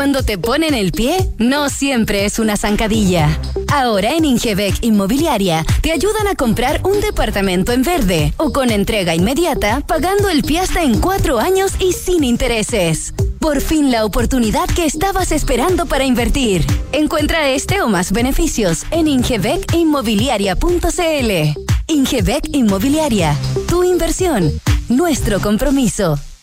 Cuando te ponen el pie, no siempre es una zancadilla. Ahora en Ingebec Inmobiliaria te ayudan a comprar un departamento en verde o con entrega inmediata, pagando el pie hasta en cuatro años y sin intereses. Por fin la oportunidad que estabas esperando para invertir. Encuentra este o más beneficios en ingebecinmobiliaria.cl. Ingebec Inmobiliaria, tu inversión, nuestro compromiso.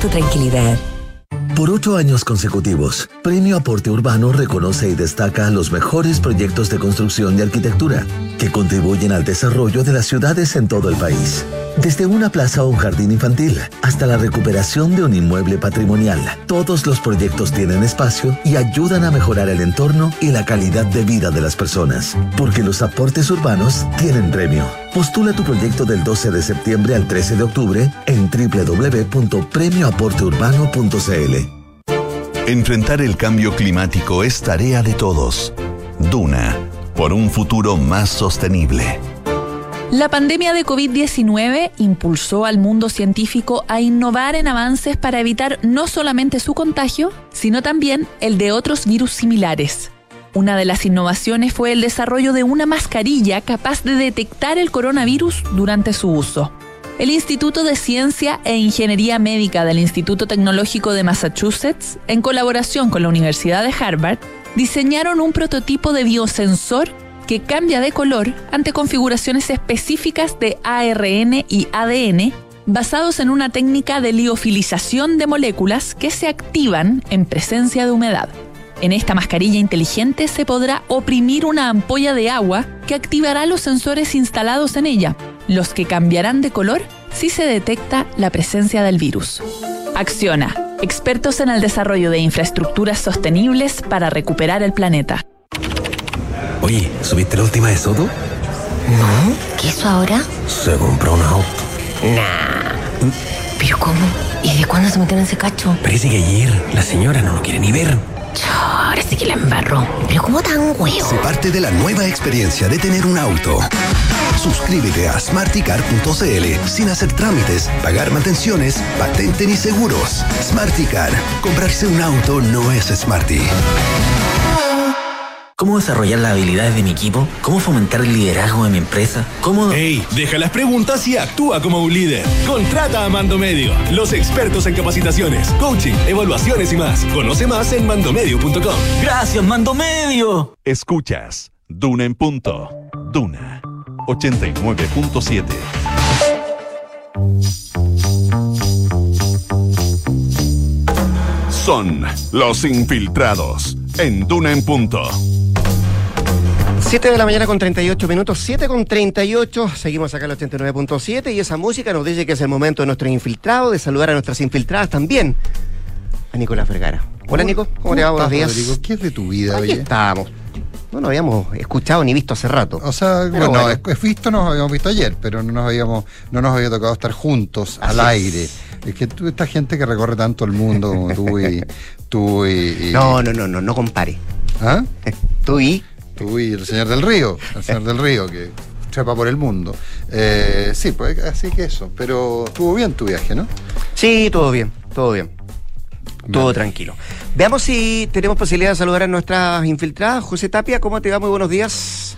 tu tranquilidad. Por ocho años consecutivos, Premio Aporte Urbano reconoce y destaca los mejores proyectos de construcción y arquitectura que contribuyen al desarrollo de las ciudades en todo el país. Desde una plaza o un jardín infantil hasta la recuperación de un inmueble patrimonial, todos los proyectos tienen espacio y ayudan a mejorar el entorno y la calidad de vida de las personas. Porque los aportes urbanos tienen premio. Postula tu proyecto del 12 de septiembre al 13 de octubre en www.premioaporteurbano.cl. Enfrentar el cambio climático es tarea de todos. Duna, por un futuro más sostenible. La pandemia de COVID-19 impulsó al mundo científico a innovar en avances para evitar no solamente su contagio, sino también el de otros virus similares. Una de las innovaciones fue el desarrollo de una mascarilla capaz de detectar el coronavirus durante su uso. El Instituto de Ciencia e Ingeniería Médica del Instituto Tecnológico de Massachusetts, en colaboración con la Universidad de Harvard, diseñaron un prototipo de biosensor que cambia de color ante configuraciones específicas de ARN y ADN basados en una técnica de liofilización de moléculas que se activan en presencia de humedad. En esta mascarilla inteligente se podrá oprimir una ampolla de agua que activará los sensores instalados en ella, los que cambiarán de color si se detecta la presencia del virus. Acciona, expertos en el desarrollo de infraestructuras sostenibles para recuperar el planeta. Oye, ¿subiste la última de Soto? No, ¿qué hizo ahora? Se compró un auto. Nah. ¿Pero cómo? ¿Y de cuándo se metieron en ese cacho? Parece que ayer la señora no lo quiere ni ver. Ahora sí que la embarró. ¿Pero cómo tan huevo? Se parte de la nueva experiencia de tener un auto. Suscríbete a smarticar.cl sin hacer trámites, pagar mantenciones, patente ni seguros. Smarticar. Comprarse un auto no es smarty. ¿Cómo desarrollar las habilidades de mi equipo? ¿Cómo fomentar el liderazgo de mi empresa? ¿Cómo...? ¡Ey! Deja las preguntas y actúa como un líder. Contrata a Mando Medio, los expertos en capacitaciones, coaching, evaluaciones y más. Conoce más en mandomedio.com. ¡Gracias, Mando Medio! Escuchas Duna en punto. Duna 89.7. Son los infiltrados en Duna en punto. 7 de la mañana con 38 minutos, 7 con 38, seguimos acá en el 89.7 y esa música nos dice que es el momento de nuestro infiltrado, de saludar a nuestras infiltradas también, a Nicolás Vergara. Hola Nico, ¿cómo, te va? Buenos días. Rodrigo? ¿Qué es de tu vida, Aquí oye? estábamos. No nos habíamos escuchado ni visto hace rato. O sea, Pero bueno, bueno. es- visto nos habíamos visto ayer, pero no nos habíamos, no nos había tocado estar juntos al es. aire. Es que tú, esta gente que recorre tanto el mundo como tú y tú y, y- No, no, no, no, no compare. ¿Ah? Tú y tú y el señor del río, el señor del río que trepa por el mundo. Eh, sí, pues así que eso. Pero estuvo bien tu viaje, ¿no? Sí, todo bien, todo bien. Todo tranquilo. Veamos si tenemos posibilidad de saludar a nuestras infiltradas. José Tapia, ¿cómo te va? Muy buenos días.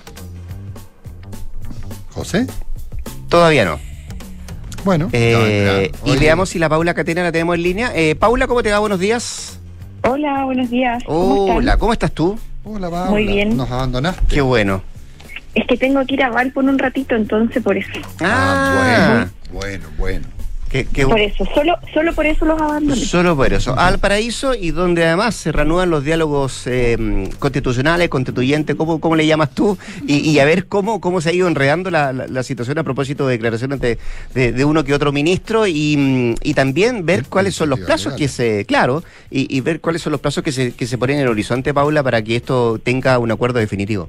José. Todavía no. Bueno. Eh, ya, ya. y veamos si la Paula Catena la tenemos en línea. Eh, Paula, ¿cómo te va? Buenos días. Hola, buenos días. ¿Cómo están? Hola, ¿cómo estás tú? Hola, Paula. Muy bien. Nos abandonaste. Qué bueno. Es que tengo que ir a Valpo en un ratito, entonces por eso. Ah, bueno, bueno. Qué, qué Por eso, solo, solo por eso los abandoné. Solo por eso. Al paraíso y donde además se reanudan los diálogos eh, constitucionales, constituyentes, ¿cómo, ¿cómo le llamas tú? Y, y a ver cómo, cómo se ha ido enredando la, la- la situación a propósito de declaraciones de, de- de uno que otro ministro y, y también ver cuáles son los plazos que se, claro, y, y ver cuáles son los plazos que se, que se ponen en el horizonte, Paula, para que esto tenga un acuerdo definitivo.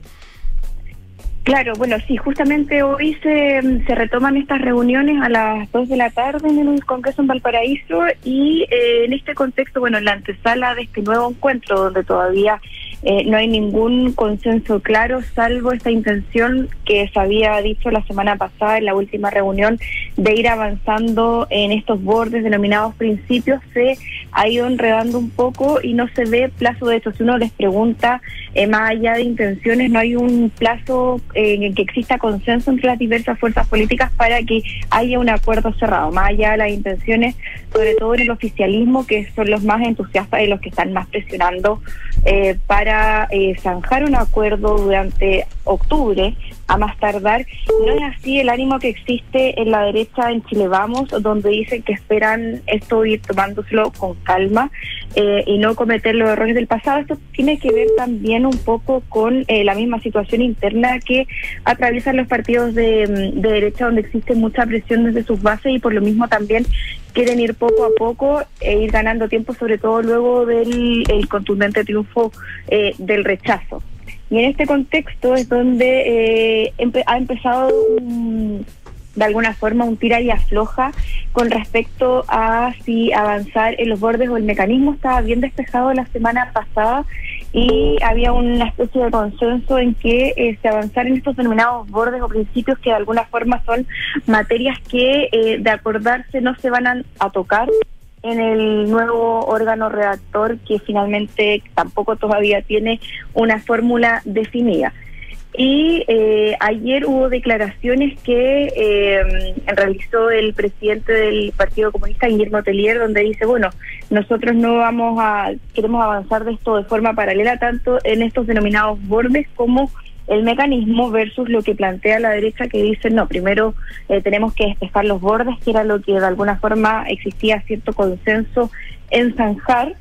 Claro, bueno, sí, justamente hoy se, retoman estas reuniones a las 2 de la tarde en el Congreso en Valparaíso y eh, en este contexto, bueno, en la antesala de este nuevo encuentro donde todavía eh, no hay ningún consenso claro, salvo esta intención que se había dicho la semana pasada en la última reunión de ir avanzando en estos bordes denominados principios, se ha ido enredando un poco y no se ve plazo de hecho. Si uno les pregunta, eh, más allá de intenciones, no hay un plazo eh, en el que exista consenso entre las diversas fuerzas políticas para que haya un acuerdo cerrado, más allá de las intenciones, sobre todo en el oficialismo, que son los más entusiastas y los que están más presionando eh, para eh, zanjar un acuerdo durante octubre a más tardar. No es así el ánimo que existe en la derecha en Chile Vamos, donde dicen que esperan esto ir tomándoselo con calma eh, y no cometer los errores del pasado. Esto tiene que ver también un poco con eh, la misma situación interna que atraviesan los partidos de, mm, de derecha, donde existe mucha presión desde sus bases y por lo mismo también quieren ir poco a poco e ir ganando tiempo, sobre todo luego del el contundente triunfo eh, del rechazo. Y en este contexto es donde eh, ha empezado un- de alguna forma un tira y afloja con respecto a si avanzar en los bordes o el mecanismo estaba bien despejado la semana pasada y había una especie de consenso en que eh, se avanzar en estos denominados bordes o principios que de alguna forma son materias que eh, de acordarse no se van a, a tocar en el nuevo órgano redactor que finalmente tampoco todavía tiene una fórmula definida. Y eh, ayer hubo declaraciones que eh, realizó el presidente del Partido Comunista, Guillermo Telier, donde dice, bueno, nosotros no vamos a, queremos avanzar de esto de forma paralela tanto en estos denominados bordes como el mecanismo versus lo que plantea la derecha que dice, no, primero eh, tenemos que despejar los bordes, que era lo que de alguna forma existía cierto consenso en zanjar.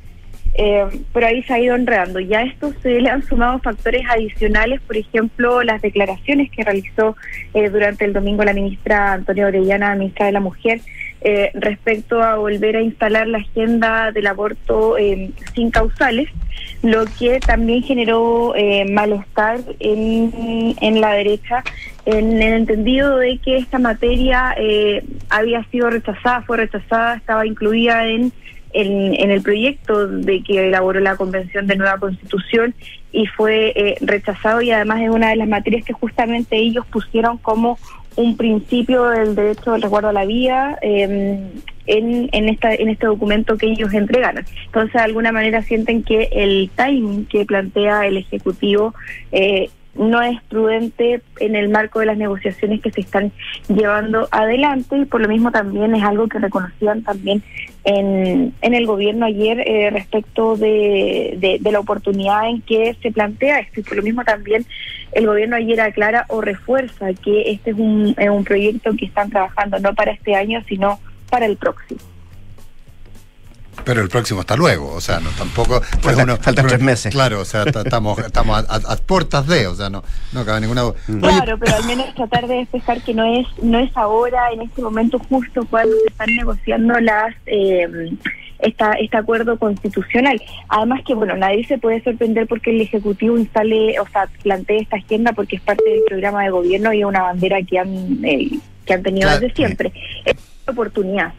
Eh, pero ahí se ha ido enredando. Ya a esto se le han sumado factores adicionales, por ejemplo, las declaraciones que realizó eh, durante el domingo la ministra Antonia Orellana, ministra de la Mujer, eh, respecto a volver a instalar la agenda del aborto eh, sin causales, lo que también generó eh, malestar en, en la derecha, en el entendido de que esta materia eh, había sido rechazada, fue rechazada, estaba incluida en en, en el proyecto de que elaboró la Convención de Nueva Constitución y fue eh, rechazado y además es una de las materias que justamente ellos pusieron como un principio del derecho del resguardo a la vida eh, en, en, esta, en este documento que ellos entregaron. Entonces, de alguna manera sienten que el timing que plantea el Ejecutivo eh, no es prudente en el marco de las negociaciones que se están llevando adelante y por lo mismo también es algo que reconocían también en, en el gobierno ayer eh, respecto de, de, la oportunidad en que se plantea esto y por lo mismo también el gobierno ayer aclara o refuerza que este es un, es un proyecto que están trabajando no para este año sino para el próximo. Pero el próximo está luego, o sea, no tampoco. Falta- faltan tres meses. Claro, o sea, ta- estamos, estamos a, a- a puertas de, o sea, no, no cabe ninguna duda. Oye, Claro, pero al menos tratar de despejar que no es no es ahora, en este momento justo cuando se están negociando las eh, esta, este acuerdo constitucional. Además que, bueno, nadie se puede sorprender porque el Ejecutivo instale, o sea, plantee esta agenda porque es parte del programa de gobierno y es una bandera que han, eh, que han tenido Claro. desde siempre. Oportunidad.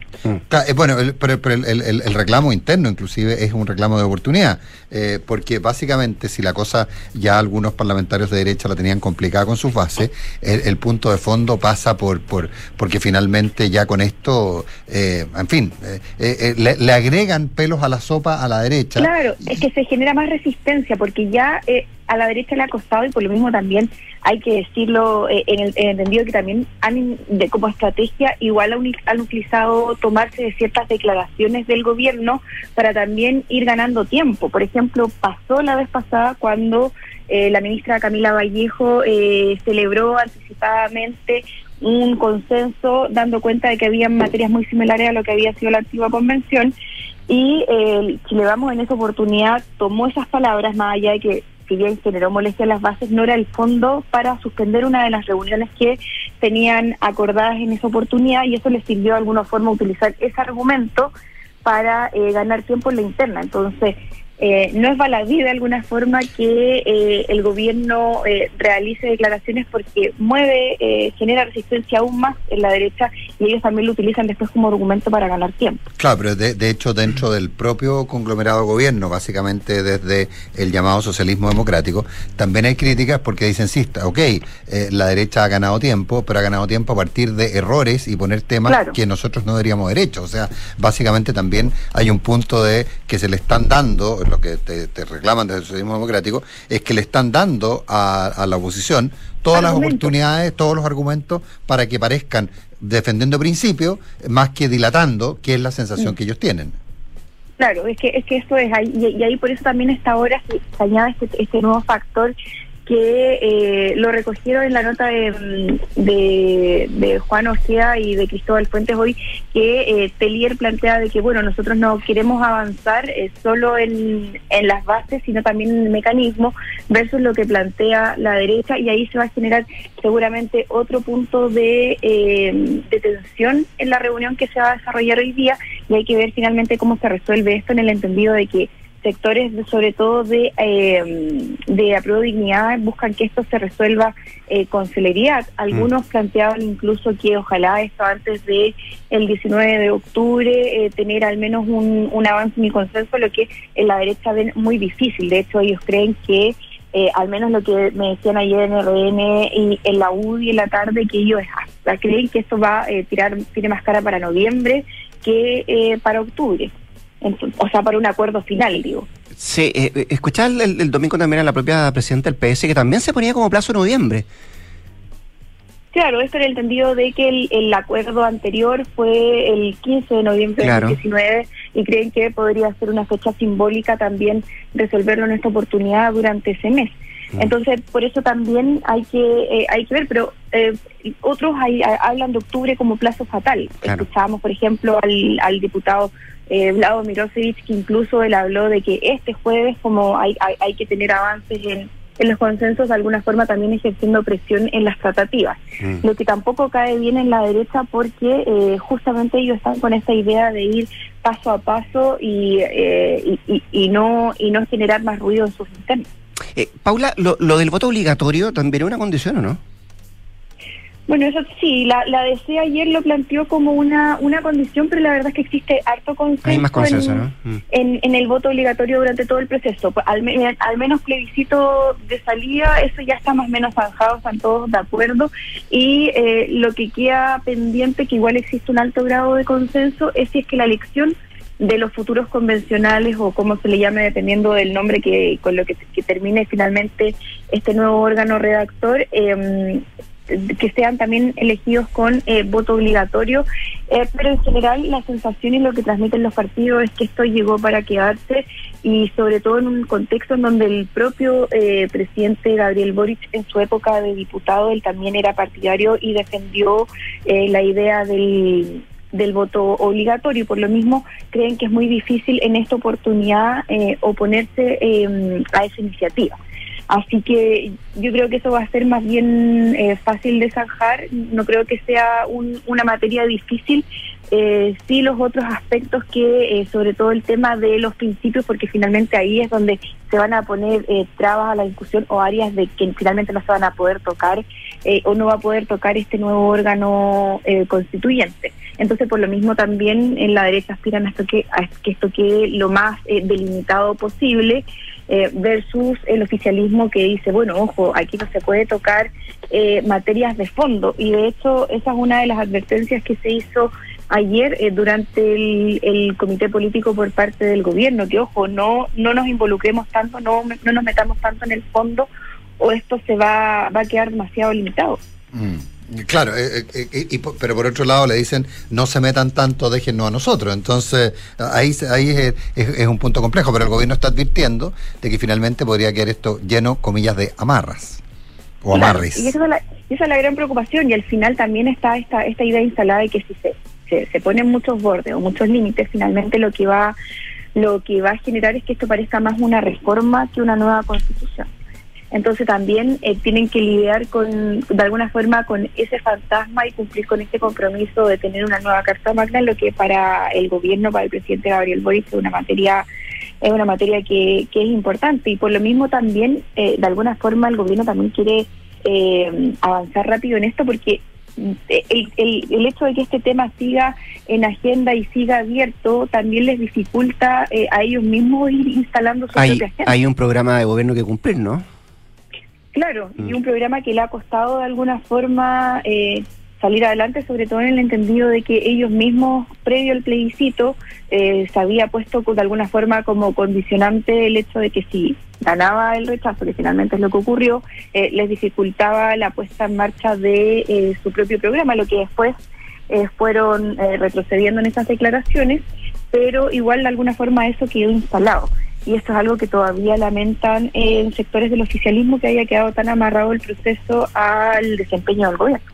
Claro, eh, bueno, el- pero, el, el- el- el reclamo interno inclusive es un reclamo de oportunidad, eh, porque básicamente si la cosa ya algunos parlamentarios de derecha la tenían complicada con sus bases, el, punto de fondo pasa por, por porque finalmente ya con esto, eh, en fin, eh, eh, eh, le, le agregan pelos a la sopa a la derecha. Claro, es que se genera más resistencia porque ya eh, a la derecha le ha costado y por lo mismo también hay que decirlo eh, en, el, en entendido que también han, de, como estrategia igual han, han utilizado tomarse de ciertas declaraciones del gobierno para también ir ganando tiempo. Por ejemplo, pasó la vez pasada cuando eh, la ministra Camila Vallejo eh, celebró anticipadamente un consenso dando cuenta de que había materias muy similares a lo que había sido la antigua convención y eh, Chile Vamos en esa oportunidad tomó esas palabras, más allá de que si bien generó molestia a las bases, no era el fondo para suspender una de las reuniones que tenían acordadas en esa oportunidad y eso les sirvió de alguna forma utilizar ese argumento para eh, ganar tiempo en la interna. Entonces, eh, no es baladí de alguna forma que eh, el gobierno eh, realice declaraciones porque mueve, eh, genera resistencia aún más en la derecha y ellos también lo utilizan después como argumento para ganar tiempo. Claro, pero de, de hecho dentro del propio conglomerado gobierno, básicamente desde el llamado socialismo democrático, también hay críticas porque dicen, sí, está, ok, eh, la derecha ha ganado tiempo, pero ha ganado tiempo a partir de errores y poner temas Claro. que nosotros no deberíamos haber hecho. O sea, básicamente también hay un punto de que se le están dando, lo que te, te reclaman desde el socialismo democrático, es que le están dando a, a la oposición todas las oportunidades, todos los argumentos para que parezcan defendiendo principios más que dilatando, que es la sensación Mm. que ellos tienen. Claro, es que es que esto es ahí y, y ahí por eso también esta ahora se, se añade este, este nuevo factor que eh, lo recogieron en la nota de, mm, de, Juan Ojea y de Cristóbal Fuentes hoy, que eh, Telier plantea de que, bueno, nosotros no queremos avanzar eh, solo en, en las bases, sino también en el mecanismo, versus lo que plantea la derecha, y ahí se va a generar seguramente otro punto de, eh, de tensión en la reunión que se va a desarrollar hoy día, y hay que ver finalmente cómo se resuelve esto en el entendido de que sectores, de- sobre todo de, eh, de apruebo dignidad, buscan que esto se resuelva eh, con celeridad. Algunos planteaban incluso que ojalá esto antes de el 19 de octubre eh, tener al menos un, un avance y consenso, lo que en la derecha ven muy difícil. De hecho, ellos creen que eh, al menos lo que me decían ayer en RN y en la UDI en la tarde, que ellos hasta creen que esto va a eh, tirar, tiene más cara para noviembre que eh, para octubre. O sea, para un acuerdo final, digo. Sí, eh, eh, escuchaba el, domingo también a la propia presidenta del PS que también se ponía como plazo noviembre. Claro, esto era el entendido de que el, el acuerdo anterior fue el 15 de noviembre Claro. del 2019 y creen que podría ser una fecha simbólica también resolverlo en esta oportunidad durante ese mes. Entonces, por eso también hay que eh, hay que ver, pero eh, otros hay- hablan de octubre como plazo fatal. Escuchábamos, por ejemplo, al, al diputado eh, Vlado Mirosevic, que incluso él habló de que este jueves, como hay, hay, hay que tener avances en, en los consensos, de alguna forma también ejerciendo presión en las tratativas. Lo que tampoco cae bien en la derecha porque eh, justamente ellos están con esta idea de ir paso a paso y, eh, y, y- y no y no generar más ruido en sus internos. Eh, Paula, lo, lo del voto obligatorio también es una condición, ¿o no? Bueno, eso sí, la, la DC ayer lo planteó como una, una condición, pero la verdad es que existe harto consenso, Hay más consenso, en, ¿no? Mm. en, en el voto obligatorio durante todo el proceso. Pues, Al, me- al menos plebiscito de salida, eso ya está más o menos zanjado, están todos de acuerdo. Y eh, lo que queda pendiente, que igual existe un alto grado de consenso, es si es que la elección de los futuros convencionales o como se le llame dependiendo del nombre que con lo que, que termine finalmente este nuevo órgano redactor eh, que sean también elegidos con eh, voto obligatorio, eh, pero en general la sensación y lo que transmiten los partidos es que esto llegó para quedarse y sobre todo en un contexto en donde el propio eh, presidente Gabriel Boric en su época de diputado, él también era partidario y defendió la idea del del voto obligatorio por lo mismo creen que es muy difícil en esta oportunidad oponerse eh, a esa iniciativa. Así que yo creo que eso va a ser más bien eh, fácil de zanjar, no creo que sea un- una materia difícil, eh, sí los otros aspectos que, eh, sobre todo el tema de los principios, porque finalmente ahí es donde se van a poner eh, trabas a la discusión o áreas de que finalmente no se van a poder tocar eh, o no va a poder tocar este nuevo órgano constituyente. Entonces, por lo mismo también en la derecha aspiran a, esto que, a que esto quede lo más delimitado posible eh, versus el oficialismo que dice, bueno, ojo, aquí no se puede tocar eh, materias de fondo. Y de hecho, esa es una de las advertencias que se hizo ayer eh, durante el, el comité político por parte del gobierno, que ojo, no, no nos involucremos tanto, no, no nos metamos tanto en el fondo o esto se va, va a quedar demasiado limitado. Mm. Claro, eh, eh, eh, y pero por otro lado le dicen no se metan tanto, déjennos a nosotros. Entonces ahí, ahí es, es- es un punto complejo, pero el gobierno está advirtiendo de que finalmente podría quedar esto lleno, comillas, de amarras o Claro, amarres. y esa es, la, esa es la gran preocupación y al final también está esta esta idea instalada de que si se, se, se ponen muchos bordes o muchos límites, finalmente lo que va lo que va a generar es que esto parezca más una reforma que una nueva constitución. Entonces también eh, tienen que lidiar con, de alguna forma con ese fantasma y cumplir con este compromiso de tener una nueva Carta Magna, lo que para el gobierno, para el presidente Gabriel Boric, es una materia es una materia que, que es importante y por lo mismo también, eh, de alguna forma, el gobierno también quiere eh, avanzar rápido en esto porque mm, el, el, el hecho de que este tema siga en agenda y siga abierto también les dificulta eh, a ellos mismos ir instalando su Hay, propia agenda. hay un programa de gobierno que cumplir, ¿no? Claro, Mm. y un programa que le ha costado de alguna forma eh, salir adelante, sobre todo en el entendido de que ellos mismos, previo al plebiscito, eh, se había puesto de alguna forma como condicionante el hecho de que si ganaba el rechazo, que finalmente es lo que ocurrió, eh, les dificultaba la puesta en marcha de eh, su propio programa, lo que después eh, fueron retrocediendo en esas declaraciones, pero igual de alguna forma eso quedó instalado. Y esto es algo que todavía lamentan eh, en sectores del oficialismo que haya quedado tan amarrado el proceso al desempeño del gobierno.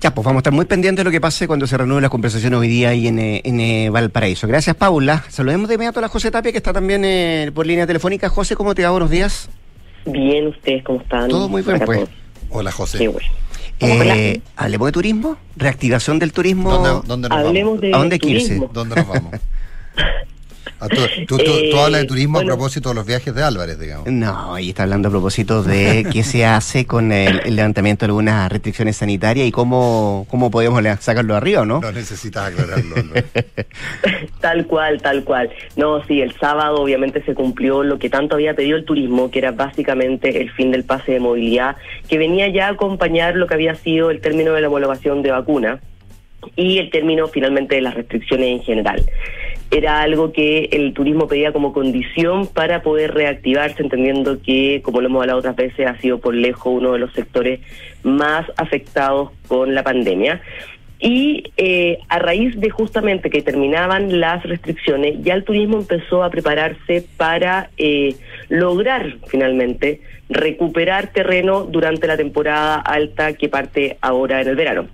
Ya, pues vamos a estar muy pendientes de lo que pase cuando se renueven las conversaciones hoy día ahí en, eh, en eh, Valparaíso. Gracias, Paula. Saludemos de inmediato a la José Tapia, que está también eh, por línea telefónica. José, ¿cómo te va? Buenos días. Bien, ¿ustedes cómo están? Todo muy bien, pues. Hola, José. Qué bueno. Eh, hablemos de turismo, reactivación del turismo. ¿Dónde, dónde nos Hablemos vamos? de ¿A dónde turismo. ¿Dónde nos vamos? Ah, tú, tú- tú- Eh, tú hablas de turismo bueno. a propósito de los viajes de Álvarez, digamos. No, ahí está hablando a propósito de qué se hace con el, el levantamiento de algunas restricciones sanitarias y cómo, cómo podemos sacarlo arriba, ¿no? No necesitas aclararlo. Tal cual, tal cual. No, sí, el sábado obviamente se cumplió lo que tanto había pedido el turismo, que era básicamente el fin del pase de movilidad, que venía ya a acompañar lo que había sido el término de la homologación de vacuna y el término finalmente de las restricciones en general. Era algo que el turismo pedía como condición para poder reactivarse, entendiendo que, como lo hemos hablado otras veces, ha sido por lejos uno de los sectores más afectados con la pandemia. Y eh, a raíz de justamente que terminaban las restricciones, ya el turismo empezó a prepararse para eh, lograr finalmente recuperar terreno durante la temporada alta que parte ahora en el verano.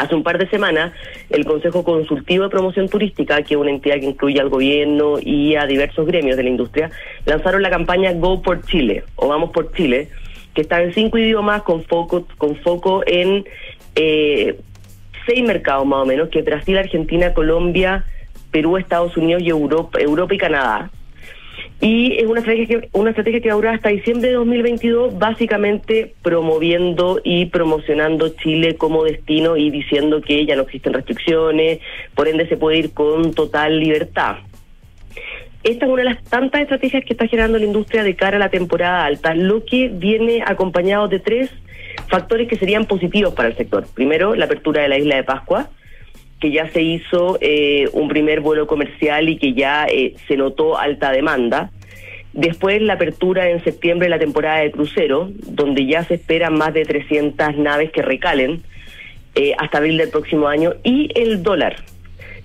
Hace un par de semanas, el Consejo Consultivo de Promoción Turística, que es una entidad que incluye al gobierno y a diversos gremios de la industria, lanzaron la campaña Go por Chile o Vamos por Chile, que está en cinco idiomas con foco, con foco en eh, seis mercados más o menos, que Brasil, Argentina, Colombia, Perú, Estados Unidos y Europa, Europa y Canadá. Y es una estrategia, que, una estrategia que va a durar hasta diciembre de 2022, básicamente promoviendo y promocionando Chile como destino y diciendo que ya no existen restricciones, por ende se puede ir con total libertad. Esta es una de las tantas estrategias que está generando la industria de cara a la temporada alta, lo que viene acompañado de tres factores que serían positivos para el sector. Primero, la apertura de la isla de Pascua, que ya se hizo eh, un primer vuelo comercial y que ya eh, se notó alta demanda. Después la apertura en septiembre de la temporada de crucero, donde ya se esperan más de 300 naves que recalen eh, hasta abril del próximo año. Y el dólar,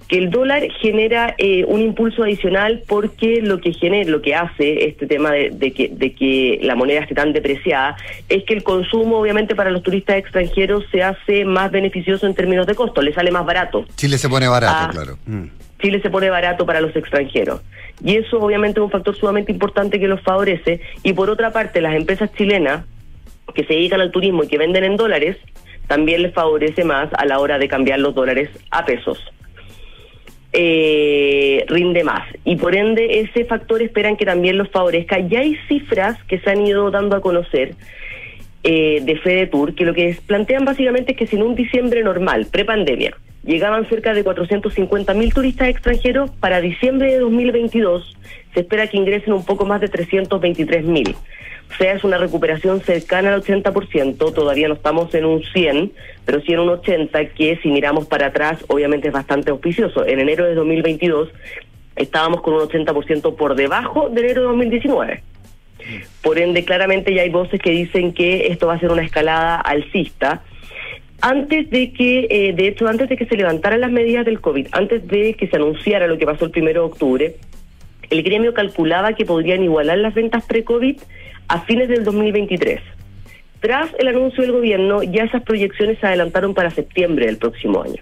que el dólar genera eh, un impulso adicional porque lo que genera, lo que hace este tema de, de que, de que la moneda esté tan depreciada es que el consumo obviamente para los turistas extranjeros se hace más beneficioso en términos de costo, le sale más barato. Chile se pone barato, Ah. claro. Chile se pone barato para los extranjeros. Y eso obviamente es un factor sumamente importante que los favorece. Y por otra parte, las empresas chilenas que se dedican al turismo y que venden en dólares, también les favorece más a la hora de cambiar los dólares a pesos. Eh, rinde más. Y por ende, ese factor esperan que también los favorezca. Ya hay cifras que se han ido dando a conocer eh, de Fede Tour, que lo que plantean básicamente es que si en un diciembre normal, prepandemia, llegaban cerca de 450 mil turistas extranjeros, para diciembre de 2022 se espera que ingresen un poco más de 323 mil. Sea es una recuperación cercana al 80%, todavía no estamos en un 100, pero sí en un 80, que si miramos para atrás, obviamente es bastante auspicioso. En enero de 2022 estábamos con un 80% por debajo de enero de 2019. Por ende, claramente ya hay voces que dicen que esto va a ser una escalada alcista. Antes de que, eh, de hecho, antes de que se levantaran las medidas del COVID, antes de que se anunciara lo que pasó el primero de octubre, el gremio calculaba que podrían igualar las ventas pre-COVID a fines del 2023. Tras el anuncio del gobierno, ya esas proyecciones se adelantaron para septiembre del próximo año.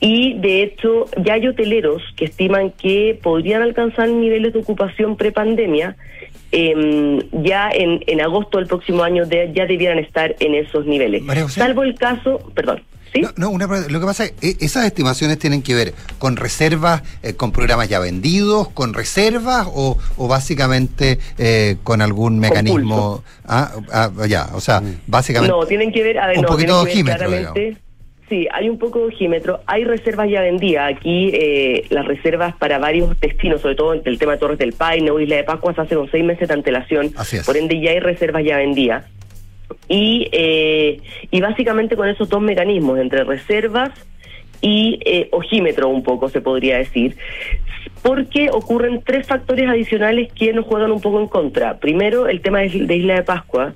Y de hecho, ya hay hoteleros que estiman que podrían alcanzar niveles de ocupación prepandemia. Eh, ya en, en agosto del próximo año de, ya debieran estar en esos niveles. Salvo el caso, perdón. ¿Sí? No, no, una, lo que pasa es que esas estimaciones tienen que ver con reservas, eh, con programas ya vendidos, con reservas o, o básicamente eh, con algún mecanismo. Ah, ah, ya, o sea, básicamente. No, tienen que ver, a ver, un no, poquito tienen que ver ojímetro, claramente- digamos. Sí, hay un poco de ojímetro. Hay reservas ya vendidas. Aquí eh, las reservas para varios destinos, sobre todo el tema de Torres del Paine o Isla de Pascua, se hace con seis meses de antelación. Así es. Por ende, ya hay reservas ya vendidas. Y, eh, y básicamente con esos dos mecanismos, entre reservas y eh, ojímetro un poco, se podría decir, porque ocurren tres factores adicionales que nos juegan un poco en contra. Primero, el tema de, Isla de Pascua.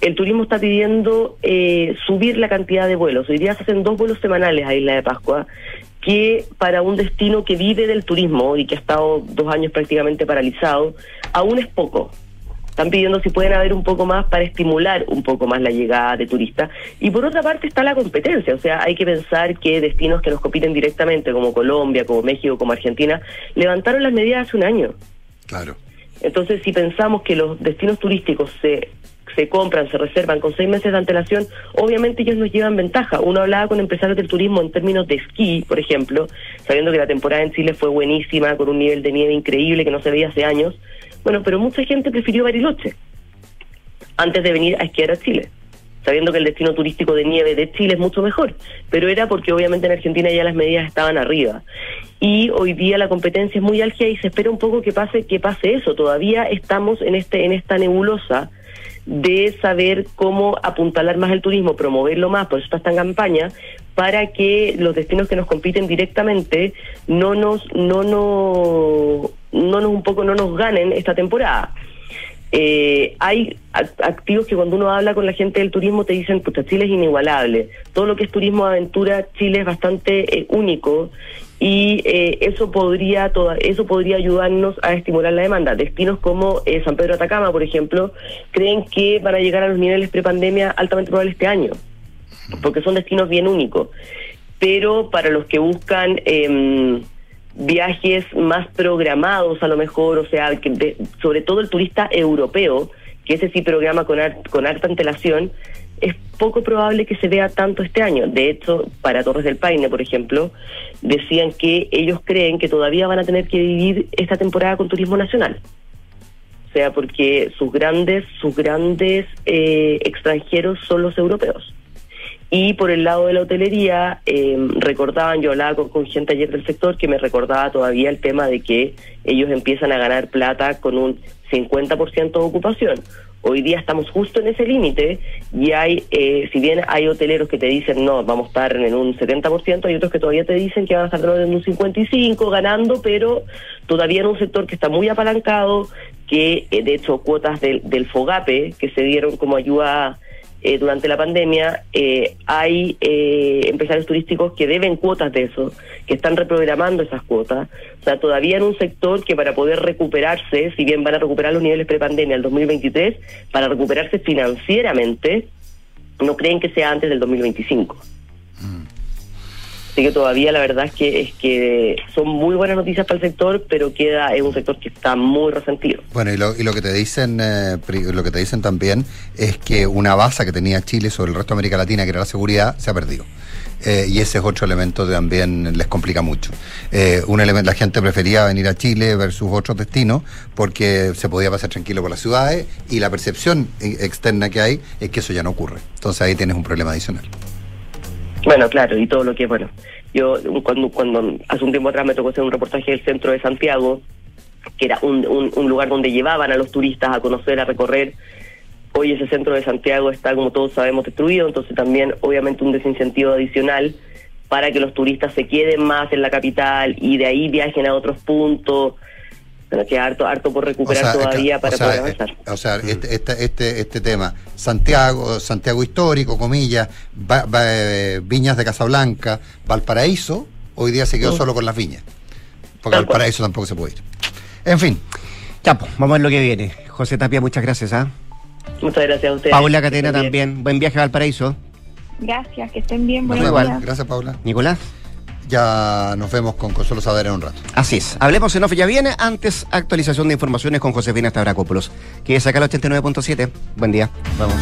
El turismo está pidiendo eh, subir la cantidad de vuelos. Hoy día se hacen dos vuelos semanales a Isla de Pascua, que para un destino que vive del turismo y que ha estado dos años prácticamente paralizado, aún es poco. Están pidiendo si pueden haber un poco más para estimular un poco más la llegada de turistas. Y por otra parte está la competencia, o sea, hay que pensar que destinos que nos compiten directamente, como Colombia, como México, como Argentina, levantaron las medidas hace un año. Claro. Entonces, si pensamos que los destinos turísticos se, se compran, se reservan con seis meses de antelación, obviamente ellos nos llevan ventaja. Uno hablaba con empresarios del turismo en términos de esquí, por ejemplo, sabiendo que la temporada en Chile fue buenísima, con un nivel de nieve increíble que no se veía hace años. Bueno, pero mucha gente prefirió Bariloche antes de venir a esquiar a Chile, sabiendo que el destino turístico de nieve de Chile es mucho mejor, pero era porque obviamente en Argentina ya las medidas estaban arriba. Y hoy día la competencia es muy álgida y se espera un poco que pase que pase eso. Todavía estamos en este en esta nebulosa de saber cómo apuntalar más el turismo, promoverlo más, por eso está esta campaña, para que los destinos que nos compiten directamente no nos, no nos, no nos un poco no nos ganen esta temporada. Eh, hay ac- activos que cuando uno habla con la gente del turismo te dicen, puta, Chile es inigualable. Todo lo que es turismo aventura, Chile es bastante eh, único y eh, eso podría eso podría ayudarnos a estimular la demanda. Destinos como eh, San Pedro Atacama, por ejemplo, creen que van a llegar a los niveles prepandemia altamente probables este año, porque son destinos bien únicos. Pero para los que buscan em, viajes más programados a lo mejor, o sea, que sobre todo el turista europeo, que ese sí programa con, har- con harta antelación, es poco probable que se vea tanto este año. De hecho, para Torres del Paine, por ejemplo, decían que ellos creen que todavía van a tener que vivir esta temporada con turismo nacional. O sea, porque sus grandes, sus grandes eh, extranjeros son los europeos. Y por el lado de la hotelería, eh, recordaban, yo hablaba con, con gente ayer del sector que me recordaba todavía el tema de que ellos empiezan a ganar plata con un 50% de ocupación. Hoy día estamos justo en ese límite y hay, eh, si bien hay hoteleros que te dicen no, vamos a estar en un 70%, hay otros que todavía te dicen que van a estar en un 55% ganando, pero todavía en un sector que está muy apalancado, que eh, de hecho cuotas del, del FOGAPE que se dieron como ayuda eh, durante la pandemia, eh, hay eh, empresarios turísticos que deben cuotas de eso, que están reprogramando esas cuotas. O sea, todavía en un sector que para poder recuperarse, si bien van a recuperar los niveles prepandemia el 2023, para recuperarse financieramente, no creen que sea antes del 2025. Así que todavía la verdad es que es que son muy buenas noticias para el sector, pero queda es un sector que está muy resentido. Bueno, y lo, y lo que te dicen eh, lo que te dicen también es que una base que tenía Chile sobre el resto de América Latina, que era la seguridad, se ha perdido. Eh, y ese es otro elemento que también les complica mucho. Eh, un elemento, la gente prefería venir a Chile versus otros destinos porque se podía pasar tranquilo por las ciudades y la percepción externa que hay es que eso ya no ocurre. Entonces ahí tienes un problema adicional. Bueno, claro, y todo lo que, bueno, yo cuando, cuando hace un tiempo atrás me tocó hacer un reportaje del centro de Santiago, que era un, un, un lugar donde llevaban a los turistas a conocer, a recorrer. Hoy ese centro de Santiago está, como todos sabemos, destruido, entonces también obviamente un desincentivo adicional para que los turistas se queden más en la capital y de ahí viajen a otros puntos. Bueno, que harto, harto por recuperar O sea, todavía o para sea, poder eh, avanzar. O sea, este, este, este, este tema, Santiago, Santiago histórico, comillas, Va- Va- eh, Viñas de Casablanca, Valparaíso, hoy día se quedó Mm. solo con las viñas. Porque Valparaíso tampoco se puede ir. En fin. Pues, vamos a ver lo que viene. José Tapia, muchas gracias, ¿ah? Muchas gracias a ustedes. Paula Catena también. Buen viaje a Valparaíso. Gracias, que estén bien. Días. Gracias, Paula. Nicolás. Ya nos vemos con Consuelo Saber en un rato. Así es. Hablemos en off ya viene. Antes, actualización de informaciones con Josefina Stavrakopoulos. Que es acá el 89.7. Buen día. Vamos.